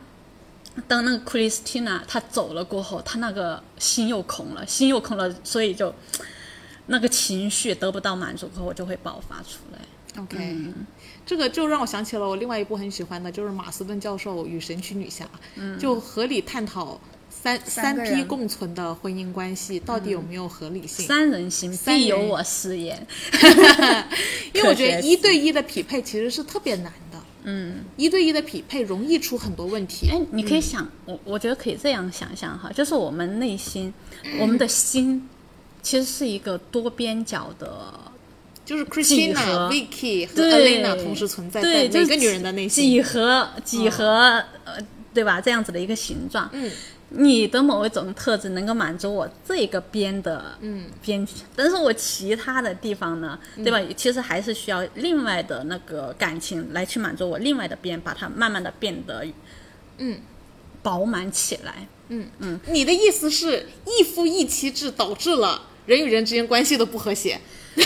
当那个 Christina 她走了过后，她那个心又空了，心又空了，所以就那个情绪得不到满足后，我，就会爆发出来。OK，、这个就让我想起了我另外一部很喜欢的，就是马斯顿教授与神奇女侠，就合理探讨三三批共存的婚姻关系到底有没有合理性。三人行必有我师焉。因为我觉得一对一的匹配其实是特别难的，嗯，一对一的匹配容易出很多问题。哎，你可以想，我我觉得可以这样想象哈，就是我们内心，我们的心其实是一个多边角的就是 Christina、何 Vicky 和对 Elena 同时存在在对，就是每个女人的内心。几何几何、呃，对吧？这样子的一个形状。嗯，你的某一种特质能够满足我这个边的嗯边，但是我其他的地方呢，对吧？其实还是需要另外的那个感情来去满足我另外的边，把它慢慢的变得嗯饱满起来。嗯嗯，你的意思是一夫一妻制导致了人与人之间关系都不和谐？我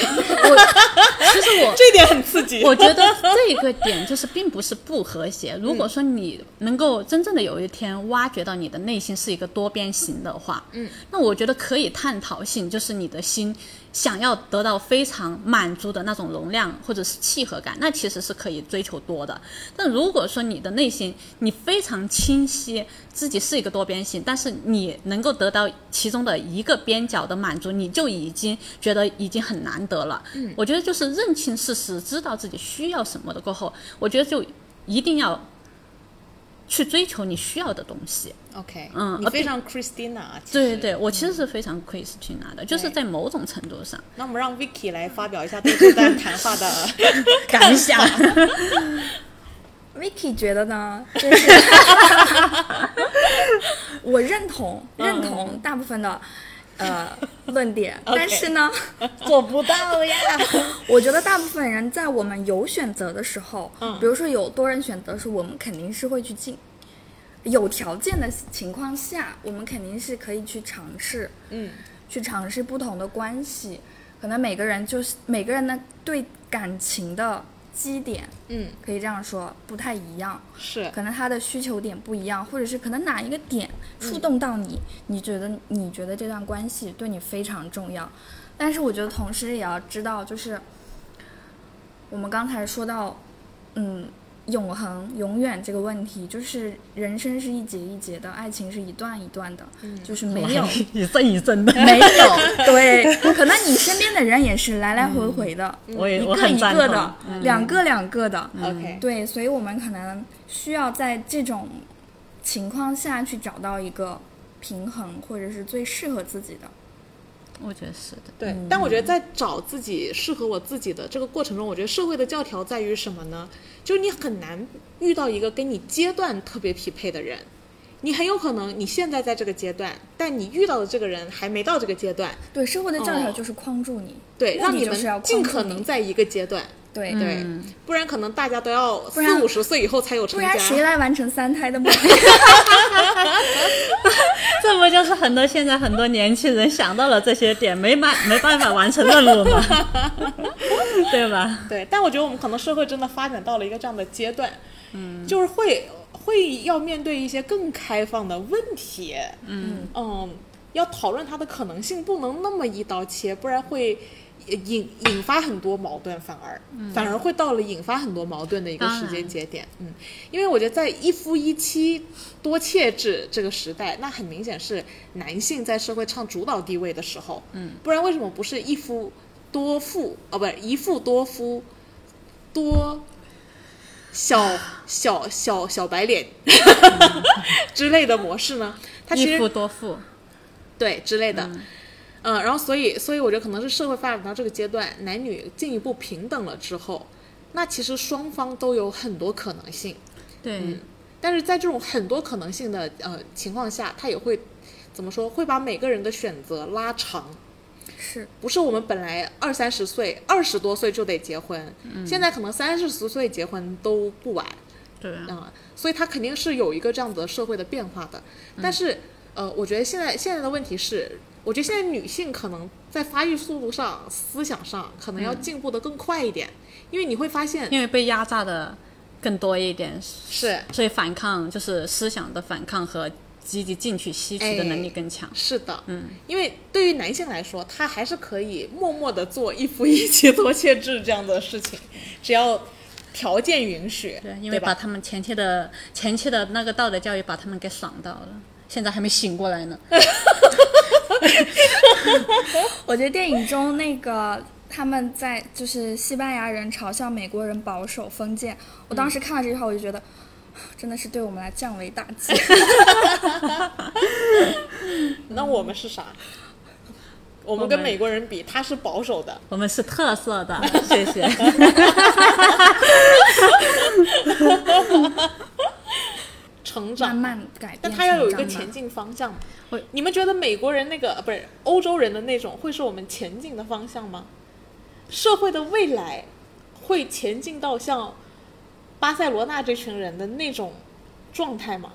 其实我 这点很刺激。我觉得这个点就是并不是不和谐。如果说你能够真正的有一天挖掘到你的内心是一个多边形的话，嗯，那我觉得可以探讨性，就是你的心想要得到非常满足的那种容量或者是契合感，那其实是可以追求多的。但如果说你的内心你非常清晰自己是一个多边形，但是你能够得到其中的一个边角的满足，你就已经觉得已经很难得了。嗯，我觉得就是认清事实，知道自己需要什么的过后，我觉得就一定要去追求你需要的东西。OK，嗯你非常 Christina 对。对对，我其实是非常 Christina 的，就是在某种程度上那我们让 Vicky 来发表一下对这段谈话的 感想。Vicky 觉得呢，就是 我认同认同大部分的呃论点，但是呢，做不到呀。我觉得大部分人在我们有选择的时候，嗯比如说有多人选择时，我们肯定是会去进。有条件的情况下，我们肯定是可以去尝试，嗯，去尝试不同的关系。可能每个人就是每个人的对感情的基点，嗯，可以这样说，不太一样。是，可能他的需求点不一样，或者是可能哪一个点触动到你，你觉得你觉得这段关系对你非常重要。但是我觉得同时也要知道，就是我们刚才说到，嗯，永恒、永远这个问题，就是人生是一节一节的，爱情是一段一段的，就是没有一阵一阵的。没有，对，可能你身边的人也是来来回回的，我也一个一我很赞同个的，两个两个的，OK，对，所以我们可能需要在这种情况下去找到一个平衡，或者是最适合自己的。我觉得是的。对，但我觉得在找自己适合我自己的这个过程中，我觉得社会的教条在于什么呢？就是你很难遇到一个跟你阶段特别匹配的人。你很有可能你现在在这个阶段，但你遇到的这个人还没到这个阶段，对，社会的教条哦就是框住你，对，让你们尽可能在一个阶段，对，对，不然可能大家都要四然五十岁以后才有成家不然。谁来完成三胎的梦？这不就是很多现在很多年轻人想到了这些点，没办没办法完成任务吗？对吧？对，但我觉得我们可能社会真的发展到了一个这样的阶段，嗯，就是会会要面对一些更开放的问题，嗯嗯要讨论它的可能性，不能那么一刀切，不然会引引发很多矛盾，反而、反而会到了引发很多矛盾的一个时间节点，嗯，因为我觉得在一夫一妻多妾制这个时代，那很明显是男性在社会唱主导地位的时候，嗯，不然为什么不是一夫多妇哦，不是一妇多夫多小小小小白脸 之类的模式呢？它其实一夫多妇，对之类的。嗯，然后所以，所以我觉得可能是社会发展到这个阶段，男女进一步平等了之后，那其实双方都有很多可能性。对，但是在这种很多可能性的呃情况下，他也会怎么说？会把每个人的选择拉长。是不是我们本来二三十岁、二十多岁就得结婚，现在可能三四十岁结婚都不晚。对啊，啊、所以它肯定是有一个这样子的社会的变化的。但是，呃，我觉得现在现在的问题是，我觉得现在女性可能在发育速度上、思想上可能要进步的更快一点，因为你会发现，因为被压榨的更多一点，是所以反抗就是思想的反抗和积极进取吸取的能力更强。是的，嗯，因为对于男性来说，他还是可以默默的做一夫一妻 多妾制这样的事情，只要条件允许，对，因为把他们前期的前期的那个道德教育把他们给爽到了，现在还没醒过来呢。我觉得电影中那个他们在就是西班牙人嘲笑美国人保守封建，我当时看了这句话，我就觉得。真的是对我们来降维打击。那我们是啥？我们跟美国人比，他是保守的，我们是特色的，谢谢。成长慢慢改变，但他要有一个前进方向。你们觉得美国人那个呃不是欧洲人的那种会是我们前进的方向吗？社会的未来会前进到像巴塞罗那这群人的那种状态吗？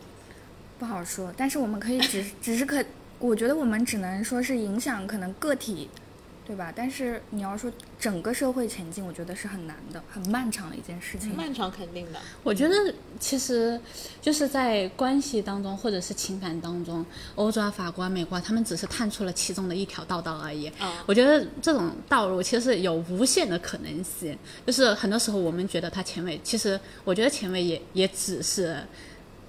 不好说，但是我们可以只 只是可，我觉得我们只能说是影响可能个体，对吧？但是你要说整个社会前进，我觉得是很难的，很漫长的一件事情。漫长肯定的，我觉得其实就是在关系当中，或者是情感当中，欧洲啊、法国啊、美国啊，他们只是探出了其中的一条道道而已。啊我觉得这种道路其实有无限的可能性，就是很多时候我们觉得它前卫，其实我觉得前卫也也只是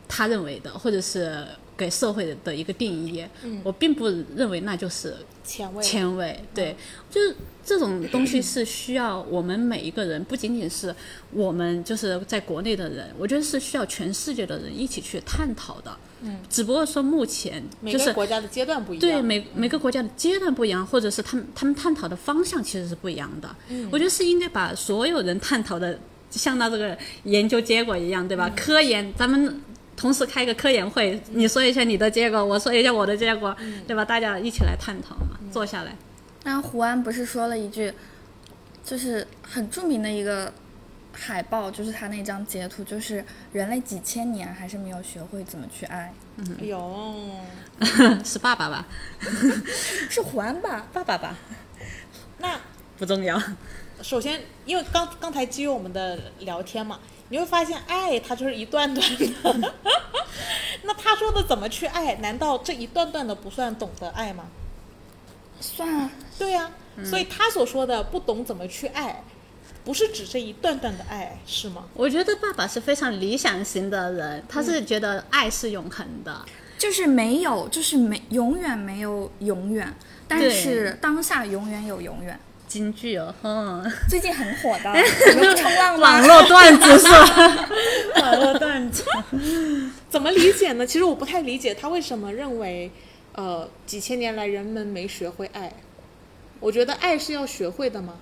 他认为的，或者是给社会的一个定义。我并不认为那就是前卫。前卫，对，就是这种东西是需要我们每一个人，不仅仅是我们就是在国内的人，我觉得是需要全世界的人一起去探讨的。嗯，只不过说目前每个就是国家的阶段不一样。对每每个国家的阶段不一样，或者是他们他们探讨的方向其实是不一样的。我觉得是应该把所有人探讨的像那这个研究结果一样，对吧？科研咱们同时开个科研会，你说一下你的结果，我说一下我的结果，对吧？大家一起来探讨嘛，坐下来。那胡安不是说了一句，就是很著名的一个海报，就是他那张截图，就是人类几千年还是没有学会怎么去爱，哎呦，是爸爸吧？是胡安吧？爸爸吧？那不重要。首先，因为刚刚才基于我们的聊天嘛，你会发现爱它就是一段段的。那他说的怎么去爱，难道这一段段的不算懂得爱吗？算啊，对呀、所以他所说的不懂怎么去爱，不是指这一段段的爱，是吗？我觉得爸爸是非常理想型的人，他是觉得爱是永恒的。就是没有，就是没永远没有永远，但是当下永远有永远。京剧哦，哼，最近很火的，你们不冲浪吗？网络段子是吧？网络段子。怎么理解呢？其实我不太理解他为什么认为，呃，几千年来人们没学会爱。我觉得爱是要学会的吗？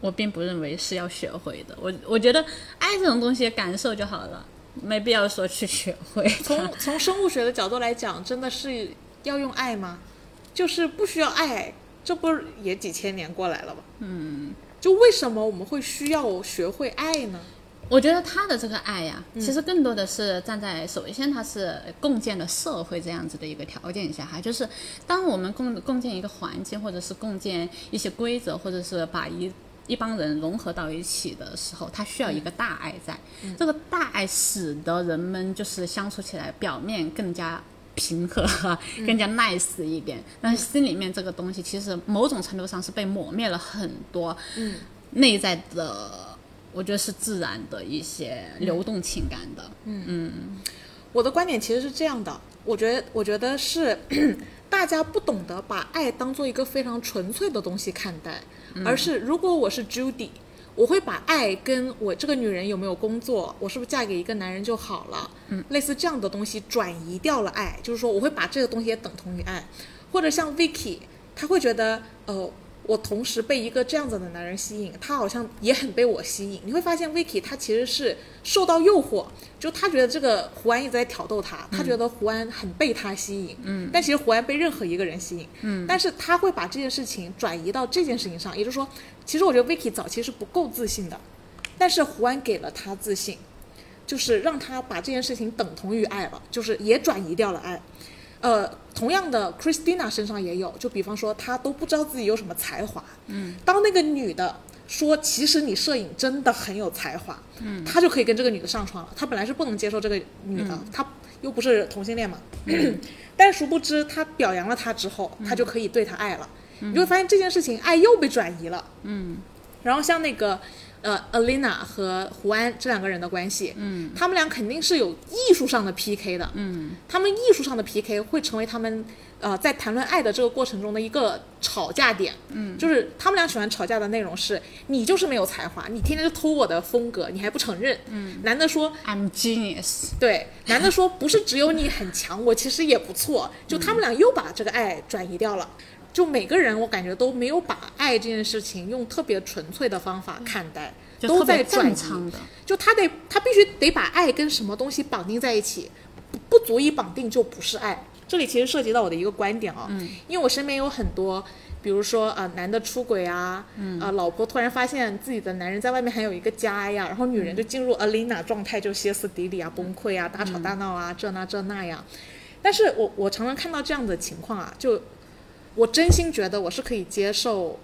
我并不认为是要学会的，我我觉得爱这种东西感受就好了，没必要说去学会。从从生物学的角度来讲，真的是要用爱吗？就是不需要爱，这不也几千年过来了吗？嗯，就为什么我们会需要学会爱呢？我觉得他的这个爱呀、其实更多的是站在首先他是共建了社会这样子的一个条件下哈，就是当我们共共建一个环境，或者是共建一些规则，或者是把一一帮人融合到一起的时候，他需要一个大爱在。这个大爱使得人们就是相处起来表面更加平和哈，更加 nice 一点，但是心里面这个东西其实某种程度上是被磨灭了很多嗯。内在的。我觉得是自然的一些流动情感的，嗯。嗯。我的观点其实是这样的，我觉得，我觉得是 大家不懂得把爱当做一个非常纯粹的东西看待，而是如果我是 Judy，我会把爱跟我这个女人有没有工作，我是不是嫁给一个男人就好了，嗯，类似这样的东西转移掉了爱，就是说我会把这个东西也等同于爱，或者像 Vicky，她会觉得，哦。我同时被一个这样子的男人吸引，他好像也很被我吸引。你会发现，Vicky 他其实是受到诱惑，就他觉得这个胡安一直在挑逗他，他觉得胡安很被他吸引，嗯，但其实胡安被任何一个人吸引，嗯，但是他会把这件事情转移到这件事情上，也就是说，其实我觉得 Vicky 早期是不够自信的，但是胡安给了他自信，就是让他把这件事情等同于爱了，就是也转移掉了爱。呃，同样的，Christina 身上也有，就比方说，她都不知道自己有什么才华，嗯，当那个女的说，其实你摄影真的很有才华，嗯，他就可以跟这个女的上床了。他本来是不能接受这个女的，他又不是同性恋嘛，但殊不知他表扬了她之后，她就可以对她爱了。你就会发现这件事情爱又被转移了，嗯，然后像那个。呃，Alina 和胡安这两个人的关系，嗯，他们俩肯定是有艺术上的 PK 的，嗯，他们艺术上的 PK 会成为他们呃在谈论爱的这个过程中的一个吵架点，嗯，就是他们俩喜欢吵架的内容是，你就是没有才华，你天天就偷我的风格，你还不承认，嗯，男的说 I'm genius，对，男的说 不是只有你很强，我其实也不错，就他们俩又把这个爱转移掉了。就每个人，我感觉都没有把爱这件事情用特别纯粹的方法看待，都在转移。就他得，他必须得把爱跟什么东西绑定在一起，不不足以绑定就不是爱。这里其实涉及到我的一个观点啊、嗯，因为我身边有很多，比如说啊、呃，男的出轨啊，嗯，啊、老婆突然发现自己的男人在外面还有一个家呀，然后女人就进入 Alina 状态，就歇斯底里啊，崩溃啊，大吵大闹啊，这那这那样。但是我我常常看到这样的情况啊，就我真心觉得我是可以接受，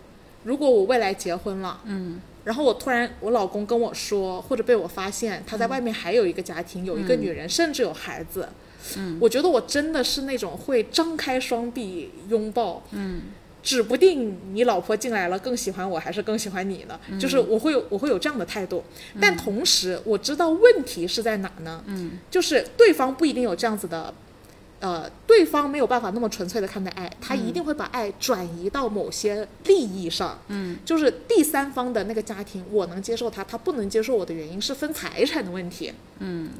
如果我未来结婚了，嗯，然后我突然我老公跟我说，或者被我发现他在外面还有一个家庭，有一个女人，甚至有孩子，嗯，我觉得我真的是那种会张开双臂拥抱，嗯。指不定你老婆进来了更喜欢我还是更喜欢你呢？就是我会有我会有这样的态度，但同时我知道问题是在哪呢？嗯，就是对方不一定有这样子的呃，对方没有办法那么纯粹的看待爱，他一定会把爱转移到某些利益上。嗯，就是第三方的那个家庭，我能接受他，他不能接受我的原因是分财产的问题。嗯，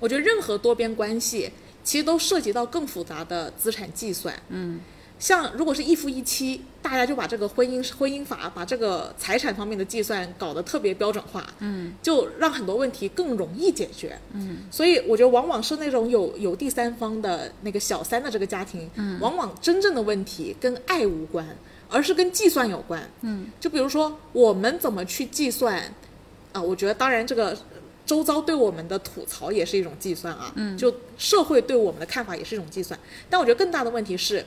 我觉得任何多边关系其实都涉及到更复杂的资产计算。嗯，像如果是一夫一妻，大家就把这个婚姻婚姻法把这个财产方面的计算搞得特别标准化，嗯，就让很多问题更容易解决，嗯，所以我觉得往往是那种有有第三方的那个小三的这个家庭，嗯，往往真正的问题跟爱无关，而是跟计算有关，嗯，就比如说我们怎么去计算，啊，我觉得当然这个。周遭对我们的吐槽也是一种计算啊，嗯，就社会对我们的看法也是一种计算。但我觉得更大的问题是，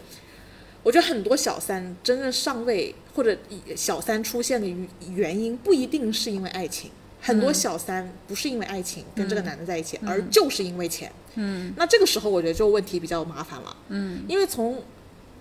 我觉得很多小三真正上位或者小三出现的原因不一定是因为爱情，很多小三不是因为爱情跟这个男的在一起，而就是因为钱。嗯，那这个时候我觉得就问题比较麻烦了。嗯，因为从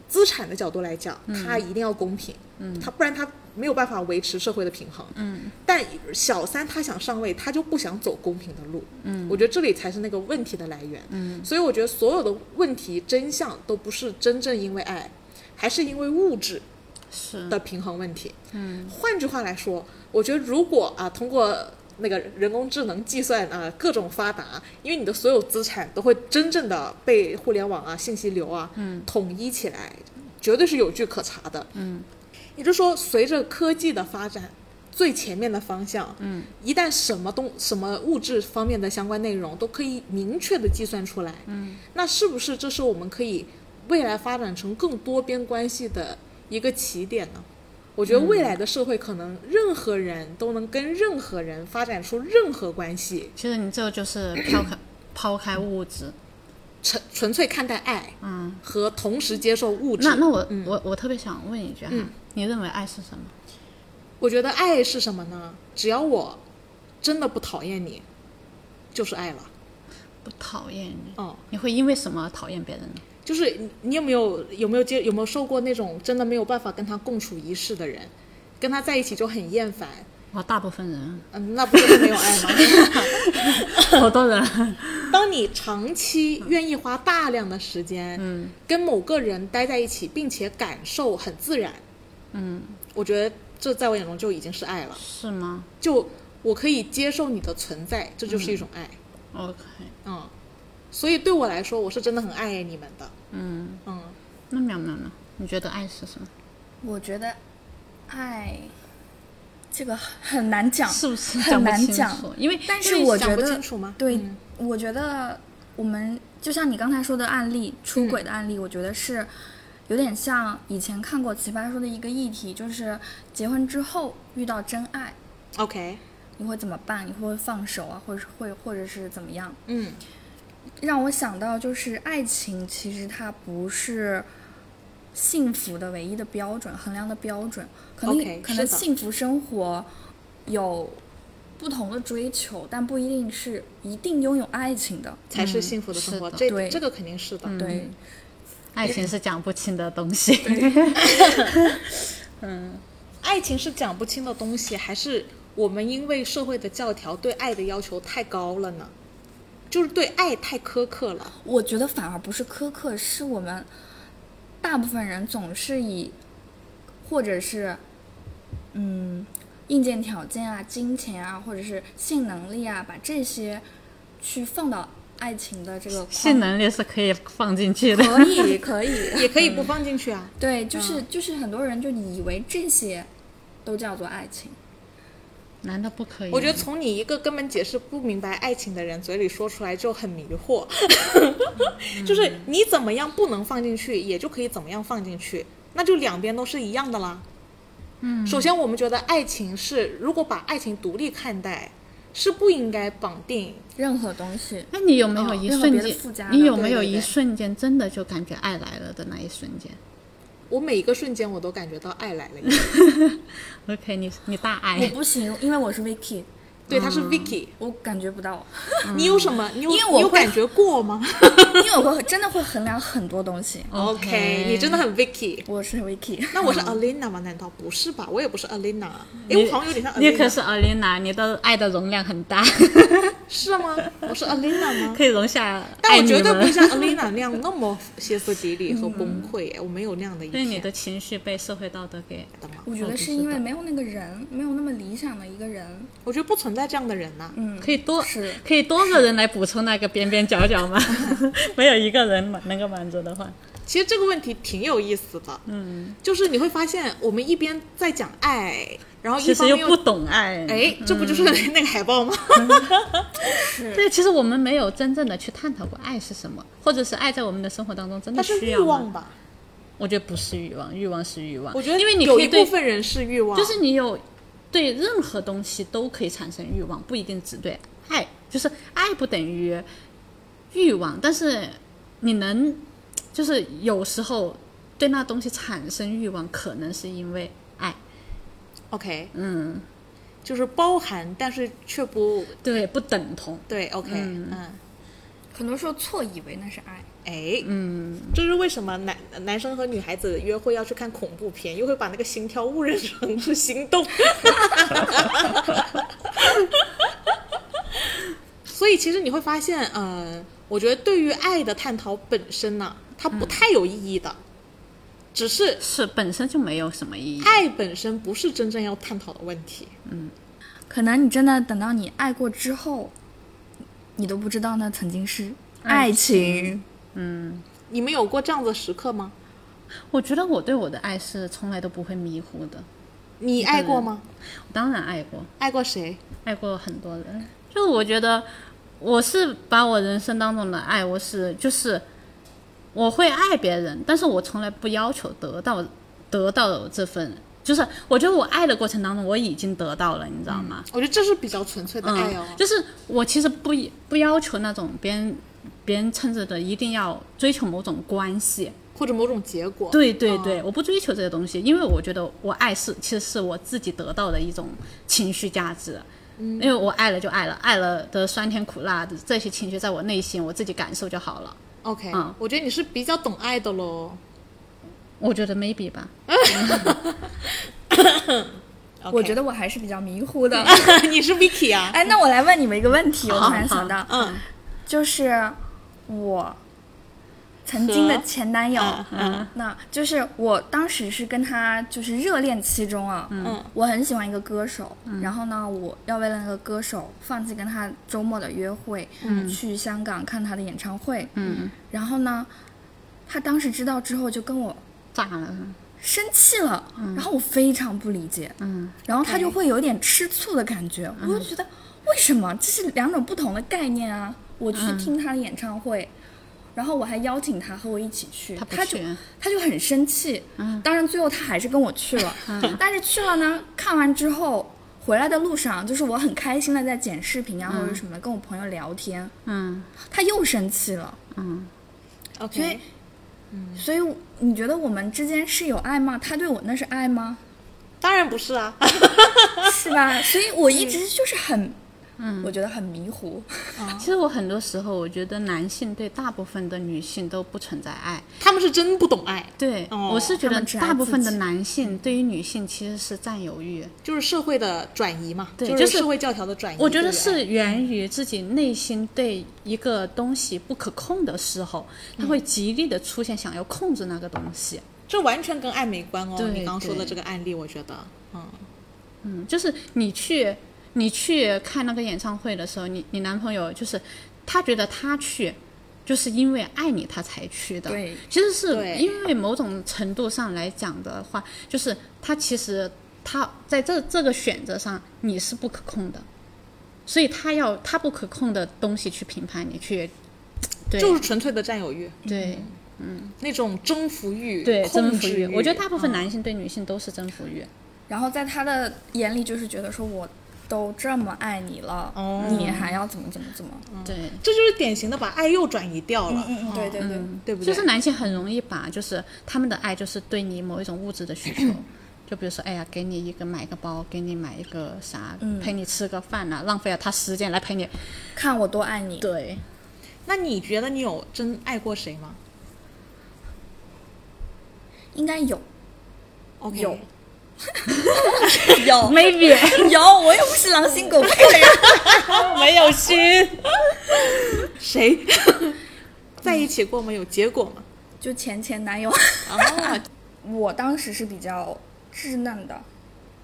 资产的角度来讲，他一定要公平，嗯，他不然他。没有办法维持社会的平衡，嗯，但小三他想上位，他就不想走公平的路，嗯，我觉得这里才是那个问题的来源，嗯，所以我觉得所有的问题真相都不是真正因为爱，还是因为物质是。的平衡问题，嗯，换句话来说，我觉得如果啊通过那个人工智能计算啊各种发达，因为你的所有资产都会真正的被互联网啊信息流啊，嗯，统一起来，绝对是有据可查的，嗯。也就是说，随着科技的发展，最前面的方向，嗯，一旦什么东什么物质方面的相关内容都可以明确的计算出来，嗯，那是不是这是我们可以未来发展成更多边关系的一个起点呢？我觉得未来的社会可能任何人都能跟任何人发展出任何关系。其实你这就是抛开 抛开物质，纯纯粹看待爱，嗯，和同时接受物质。那那我我我特别想问一句哈。你认为爱是什么？我觉得爱是什么呢？只要我真的不讨厌你，就是爱了。不讨厌你？哦，你会因为什么讨厌别人呢？就是你有没有有没有接有没有受过那种真的没有办法跟他共处一室的人，跟他在一起就很厌烦？哇，大部分人。嗯，那不是没有爱吗？好多人。当你长期愿意花大量的时间，嗯，跟某个人待在一起，并且感受很自然。嗯，我觉得这在我眼中就已经是爱了。是吗？就我可以接受你的存在，这就是一种爱。OK，嗯，所以对我来说，我是真的很爱你们的。嗯嗯，那淼淼呢？你觉得爱是什么？我觉得爱这个很难讲，是不是很难讲？因为但是我觉得对，我觉得我们就像你刚才说的案例，出轨的案例，我觉得是。有点像以前看过《奇葩说》的一个议题，就是结婚之后遇到真爱，OK，你会怎么办？你会不会放手啊，或者是会，或者是怎么样？嗯，让我想到就是爱情，其实它不是幸福的唯一的标准，衡量的标准。可能可能幸福生活有不同的追求，但不一定是一定拥有爱情的才是幸福的生活。这这个肯定是的，对。爱情是讲不清的东西。嗯，爱情是讲不清的东西，还是我们因为社会的教条对爱的要求太高了呢？就是对爱太苛刻了。我觉得反而不是苛刻，是我们大部分人总是以或者是嗯硬件条件啊、金钱啊，或者是性能力啊，把这些去放到。爱情的这个性能力是可以放进去的，可以可以，也可以不放进去啊。对，就是就是很多人就以为这些都叫做爱情，难道不可以？我觉得从你一个根本解释不明白爱情的人嘴里说出来就很迷惑，就是你怎么样不能放进去，也就可以怎么样放进去，那就两边都是一样的啦。嗯，首先我们觉得爱情是，如果把爱情独立看待。是不应该绑定任何东西。那你有没有一瞬间？你有没有一瞬间真的就感觉爱来了的那一瞬间？我每一个瞬间我都感觉到爱来了。OK，你你大爱。我不行，因为我是 Vicky。对，他是 Vicky，我感觉不到。你有什么？你有你有感觉过吗？因为我会真的会衡量很多东西。OK，你真的很 Vicky。我是 Vicky。那我是 Alina 吗？难道不是吧？我也不是 Alina。哎，我好像有点像。你可是 Alina，你的爱的容量很大。是吗？我是 Alina 吗？可以容下。但我绝对不像 Alina 那样那么歇斯底里和崩溃。我没有那样的一天。所以你的情绪被社会道德给……我觉得是因为没有那个人，没有那么理想的一个人。我觉得不存在。这样的人呢，嗯，可以多可以多个人来补充那个边边角角吗？没有一个人满能够满足的话，其实这个问题挺有意思的，嗯，就是你会发现，我们一边在讲爱，然后一其方面实又不懂爱。哎，这不就是 那个海报吗？对，其实我们没有真正的去探讨过爱是什么，或者是爱在我们的生活当中真的它是欲需要吗？望吧？我觉得不是欲望，欲望是欲望。我觉得因为你有一部分人是欲望，就是你有对任何东西都可以产生欲望，不一定只对爱，就是爱不等于欲望，但是你能就是有时候对那东西产生欲望，可能是因为爱，OK，嗯，就是包含，但是却不对，不等同，对。OK，嗯很多时候错以为那是爱。哎，嗯，这是为什么男男生和女孩子约会要去看恐怖片，又会把那个心跳误认成是心动。所以其实你会发现，呃，我觉得对于爱的探讨本身呢、它不太有意义的，只是是本身就没有什么意义。爱本身不是真正要探讨的问题。嗯可能你真的等到你爱过之后，你都不知道那曾经是爱情。你们有过这样的时刻吗？我觉得我对我的爱是从来都不会迷糊的，你爱过吗？我当然爱过，爱过谁？爱过很多人。就我觉得，我是把我人生当中的爱，我是就是我会爱别人，但是我从来不要求得到得到这份，就是我觉得我爱的过程当中，我已经得到了，你知道吗？我觉得这是比较纯粹的爱哦。嗯，就是我其实不不要求那种别人别人撑着的一定要追求某种关系，或者某种结果。对对对，我不追求这些东西，因为我觉得我爱是其实是我自己得到的一种情绪价值。因为我爱了就爱了，爱了的酸甜苦辣的这些情绪，在我内心我自己感受就好了。OK，、嗯我觉得你是比较懂爱的喽。我觉得 maybe 吧，我觉得我还是比较迷糊的。你是 Vicky 啊。哎，那我来问你们一个问题，我突然想到，嗯就是我曾经的前男友，嗯那就是我当时是跟他就是热恋期中啊，嗯。我很喜欢一个歌手，然后呢，我要为了那个歌手放弃跟他周末的约会，去香港看他的演唱会，嗯，然后呢，他当时知道之后就跟我炸了，生气了，然后我非常不理解，嗯，然后他就会有点吃醋的感觉，我就觉得为什么？这是两种不同的概念啊？我去听他的演唱会，然后我还邀请他和我一起去，他就他就很生气，当然最后他还是跟我去了，但是去了呢，看完之后。回来的路上，就是我很开心的在剪视频啊，或者什么的，跟我朋友聊天，嗯他又生气了，嗯，所以 OK，所以你觉得我们之间是有爱吗？他对我那是爱吗？当然不是啊。是吧？所以我一直就是很，嗯，我觉得很迷糊。其实我很多时候我觉得男性对大部分的女性都不存在爱，他们是真不懂爱，对，哦我是觉得大部分的男性对于女性其实是占有欲，就是社会的转移嘛，就对就是社会教条的转移。我觉得是源于自己内心对一个东西不可控的时候，他会极力的出现想要控制那个东西。这完全跟爱没关哦。对你刚刚说的这个案例，我觉得，嗯，嗯，就是你去你去看那个演唱会的时候，你你男朋友就是他觉得他去。就是因为爱你，他才去的。对，其实是因为某种程度上来讲的话，就是他其实他在这这个选择上你是不可控的，所以他要他不可控的东西去评判你，去 对。就是纯粹的占有欲，对嗯。那种征服欲、对征服欲，我觉得大部分嗯。男性对女性都是征服欲。然后在他的眼里，就是觉得说我都这么爱你了，哦。你还要怎么怎么怎么？对，这就是典型的把爱又转移掉了，嗯嗯，对对对，对不对？就是男性很容易把就是他们的爱就是对你某一种物质的需求，就比如说哎呀，给你一个买个包，给你买一个啥，陪你吃个饭呐、浪费了他时间来陪你。看我多爱你。对，那你觉得你有真爱过谁吗？应该有？OK，有有 maybe 有，我又不是狼心狗肺的人。没有心。谁在一起过吗？有结果吗？就前前男友，啊，我当时是比较稚嫩的，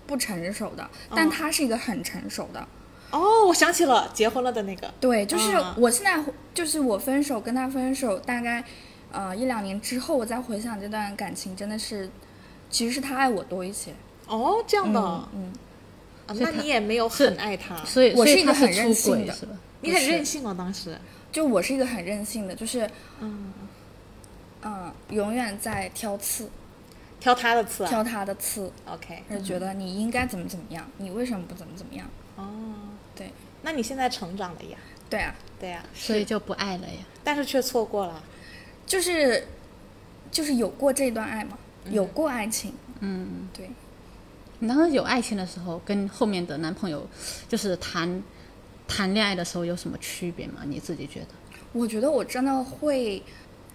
不成熟的，但他是一个很成熟的。哦，我想起了结婚了的那个，对，就是啊我现在就是我分手跟他分手大概，呃一两年之后，我再回想这段感情，真的是，其实是他爱我多一些。哦，这样的，嗯嗯，啊那你也没有很爱他，所以我是一个很任性的？你很任性哦，当时。就我是一个很任性的，就是嗯嗯永远在挑刺，挑他的刺啊。挑他的刺，OK，就觉得你应该怎么怎么样，你为什么不怎么怎么样？哦，对那你现在成长了呀？对啊，对呀、所以就不爱了呀。但是却错过了。就是就是有过这段爱嘛，有过爱情，嗯，对。你当时有爱情的时候，跟后面的男朋友就是谈谈恋爱的时候有什么区别吗？你自己觉得？我觉得我真的会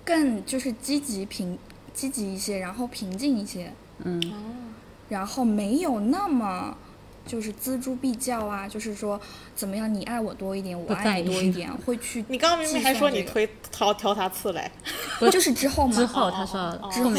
更就是积极平积极一些，然后平静一些，嗯，然后没有那么就是锱铢必较啊，就是说怎么样你爱我多一点，我爱你多一 点，会去你刚刚明明还说你推挑挑他刺嘞，不就是之后嘛，之后他说之后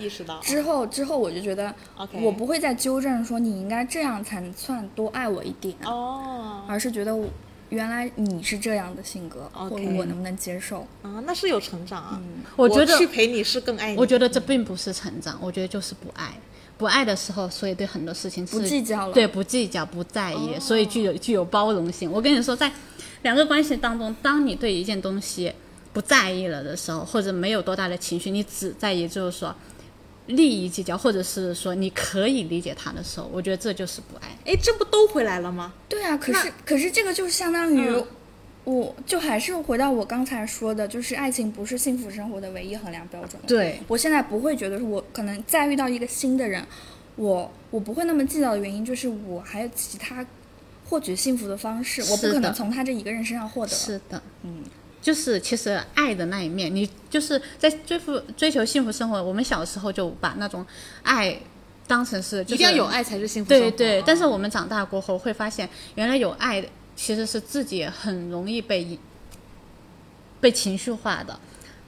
意识到之后之后我就觉得我不会再纠正说你应该这样才算多爱我一点，哦而是觉得我原来你是这样的性格，或 OK 者我能不能接受？啊，那是有成长啊。我觉得去陪你是更爱你。我觉得这并不是成长，我觉得就是不爱。不爱的时候，所以对很多事情是不计较了对，不计较，不在意，所以具有具有包容性。我跟你说，在两个关系当中，当你对一件东西不在意了的时候，或者没有多大的情绪，你只在意就是说利益计较，或者是说你可以理解他的时候，我觉得这就是不爱。哎，这不都回来了吗？对啊，可是可是这个就相当于嗯，我就还是回到我刚才说的，就是爱情不是幸福生活的唯一衡量标准。对，我现在不会觉得说我可能再遇到一个新的人，我我不会那么计较的原因就是我还有其他获取幸福的方式，我不可能从他这一个人身上获得。是的，嗯，就是其实爱的那一面，你就是在追求追求幸福生活。我们小时候就把那种爱当成是、就是、一定要有爱才是幸福。对对，啊但是我们长大过后会发现，原来有爱其实是自己很容易被被情绪化的，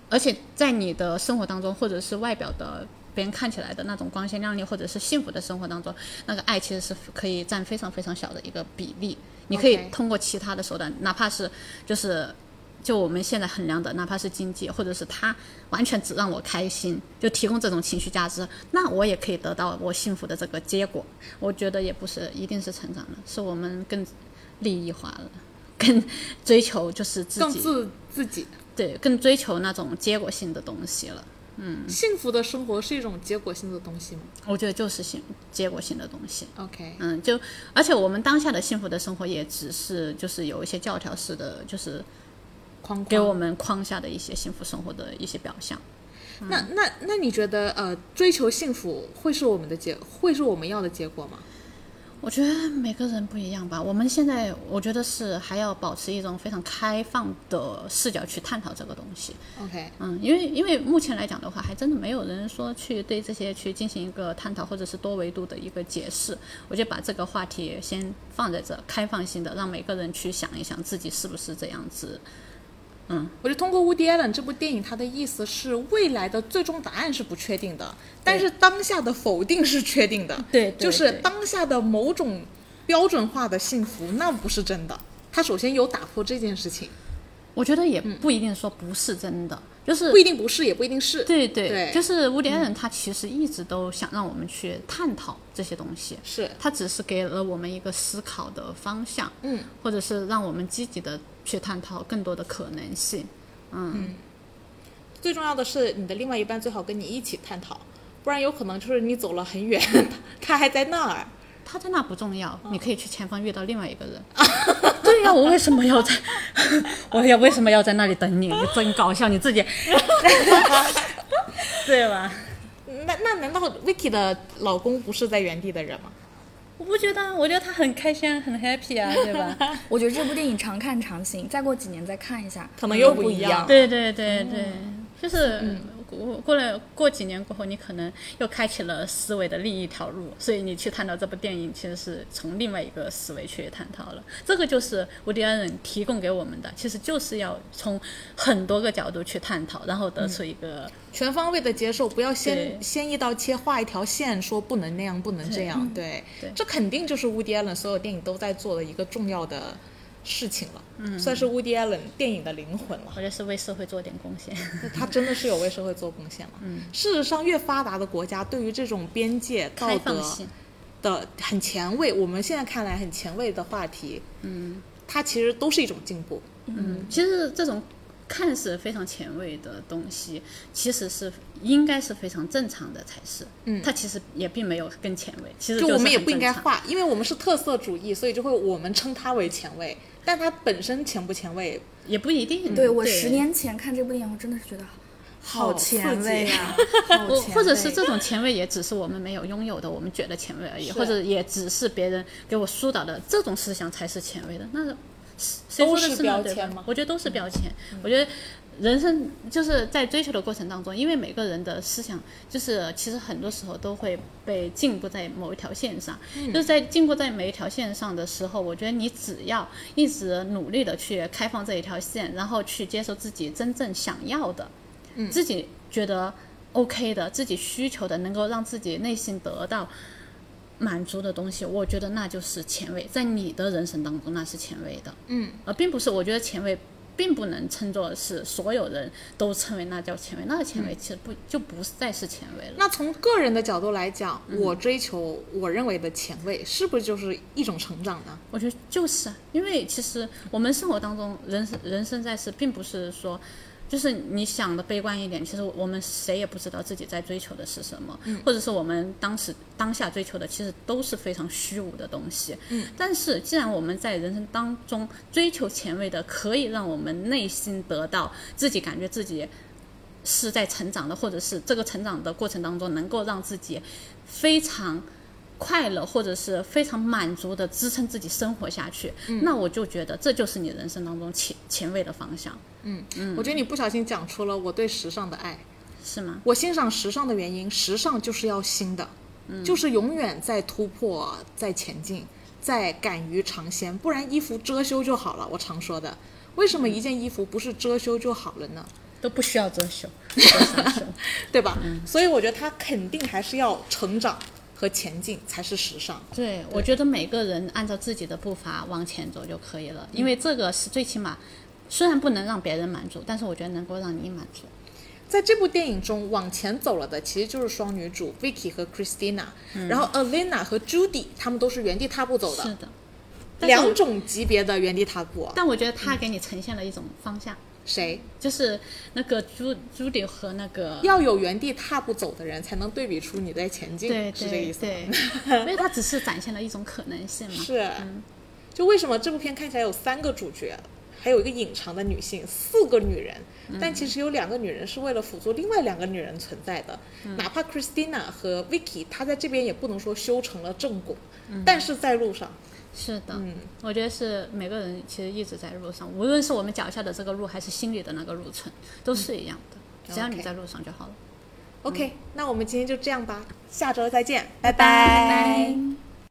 而且在你的生活当中，或者是外表的别人看起来的那种光鲜亮丽，或者是幸福的生活当中，那个爱其实是可以占非常非常小的一个比例。你可以通过其他的手段，哪怕是就是。就我们现在衡量的，哪怕是经济，或者是他完全只让我开心，就提供这种情绪价值，那我也可以得到我幸福的这个结果。我觉得也不是一定是成长的，是我们更利益化了，更追求就是自己更自自己。对，更追求那种结果性的东西了。嗯幸福的生活是一种结果性的东西吗我觉得就是性结果性的东西。？OK，嗯，就而且我们当下的幸福的生活也只是就是有一些教条式的，就是框框给我们框下的一些幸福生活的一些表象。那那那你觉得呃，追求幸福会是我们的结，会是我们要的结果吗？我觉得每个人不一样吧。我们现在我觉得是还要保持一种非常开放的视角去探讨这个东西。OK，嗯，因为因为目前来讲的话，还真的没有人说去对这些去进行一个探讨，或者是多维度的一个解释。我就把这个话题先放在这，开放性的，让每个人去想一想自己是不是这样子。我就通过《Woody Allen》这部电影，它的意思是未来的最终答案是不确定的，但是当下的否定是确定的。对对就是当下的某种标准化的幸福，那不是真的。他首先有打破这件事情，我觉得也不一定说不是真的，就是不一定不是，也不一定是。对对，对。就是乌迪艾伦他其实一直都想让我们去探讨这些东西，是。他只是给了我们一个思考的方向，嗯，或者是让我们积极的去探讨更多的可能性。嗯。最重要的是，你的另外一半最好跟你一起探讨，不然有可能就是你走了很远，他还在那儿。他在那不重要，你可以去前方遇到另外一个人。对呀、我为什么要在？我也为什么要在那里等你？你真搞笑，你自己，对吧？那那难道 Vicky 的老公不是在原地的人吗？我不觉得啊，我觉得他很开心啊，很 happy 啊，对吧？我觉得这部电影常看常新，再过几年再看一下，可能又不不一样对对对对，就是过过了过几年过后，你可能又开启了思维的另一条路，所以你去探讨这部电影，其实是从另外一个思维去探讨了。这个就是伍迪·艾伦提供给我们的，其实就是要从很多个角度去探讨，然后得出一个、全方位的接受，不要先先一刀切画一条线，说不能那样，不能这样。对，对这肯定就是 Woody Allen 所有电影都在做的一个重要的事情了，嗯，算是 Woody Allen 电影的灵魂了。我觉得是为社会做点贡献。他真的是有为社会做贡献了。嗯，事实上，越发达的国家对于这种边界道德的很前卫，我们现在看来很前卫的话题，嗯，它其实都是一种进步。嗯，其实这种。看似非常前卫的东西，其实是应该是非常正常的才是。嗯，它其实也并没有更前卫。其实就我们也不应该画，因为我们是特色主义，所以就会我们称它为前卫。但它本身前不前卫也不一定。对我十年前看这部电影，我真的是觉得好前卫啊！或者是这种前卫也只是我们没有拥有的，我们觉得前卫而已，或者也只是别人给我疏导的这种思想才是前卫的。那。谁说的是标签吗？我觉得都是标签。我觉得人生就是在追求的过程当中，因为每个人的思想就是其实很多时候都会被禁锢在某一条线上。就是在禁锢在每一条线上的时候，我觉得你只要一直努力的去开放这一条线，然后去接受自己真正想要的，自己觉得 OK 的，自己需求的，能够让自己内心得到。满足的东西，我觉得那就是前卫，在你的人生当中那是前卫的，嗯，而并不是我觉得前卫并不能称作是所有人都称为那叫前卫，那个前卫其实不就不再是前卫了。那从个人的角度来讲，我追求我认为的前卫，是不是就是一种成长呢？我觉得就是，因为其实我们生活当中人生人生在世，并不是说。就是你想的悲观一点，其实我们谁也不知道自己在追求的是什么，或者是我们当时当下追求的，其实都是非常虚无的东西。嗯，但是既然我们在人生当中追求前卫的，可以让我们内心得到自己感觉自己是在成长的，或者是这个成长的过程当中能够让自己非常。快乐或者是非常满足的支撑自己生活下去，那我就觉得这就是你人生当中前前卫的方向。嗯嗯，我觉得你不小心讲出了我对时尚的爱，是吗？我欣赏时尚的原因，时尚就是要新的，就是永远在突破，在前进，在敢于尝鲜，不然衣服遮羞就好了。我常说的，为什么一件衣服不是遮羞就好了呢？都不需要遮羞，对吧？所以我觉得它肯定还是要成长。和前进才是时尚。对，我觉得每个人按照自己的步伐往前走就可以了，因为这个是最起码，虽然不能让别人满足，但是我觉得能够让你满足。在这部电影中，往前走了的其实就是双女主 Vicky 和 Christina，然后 Alina 和 Judy 他们都是原地踏步走的，是的，两种级别的原地踏步。但我觉得他给你呈现了一种方向。谁？就是那个朱朱迪和那个要有原地踏步走的人，才能对比出你在前进，是这意思吗？因为他只是展现了一种可能性嘛。是，就为什么这部片看起来有三个主角，还有一个隐藏的女性，四个女人，但其实有两个女人是为了辅助另外两个女人存在的。哪怕 Christina 和 Vicky，她在这边也不能说修成了正果，但是在路上。是的，我觉得是每个人其实一直在路上，无论是我们脚下的这个路，还是心里的那个路程，都是一样的。只要你在路上就好了。OK，那我们今天就这样吧，下周再见，拜拜。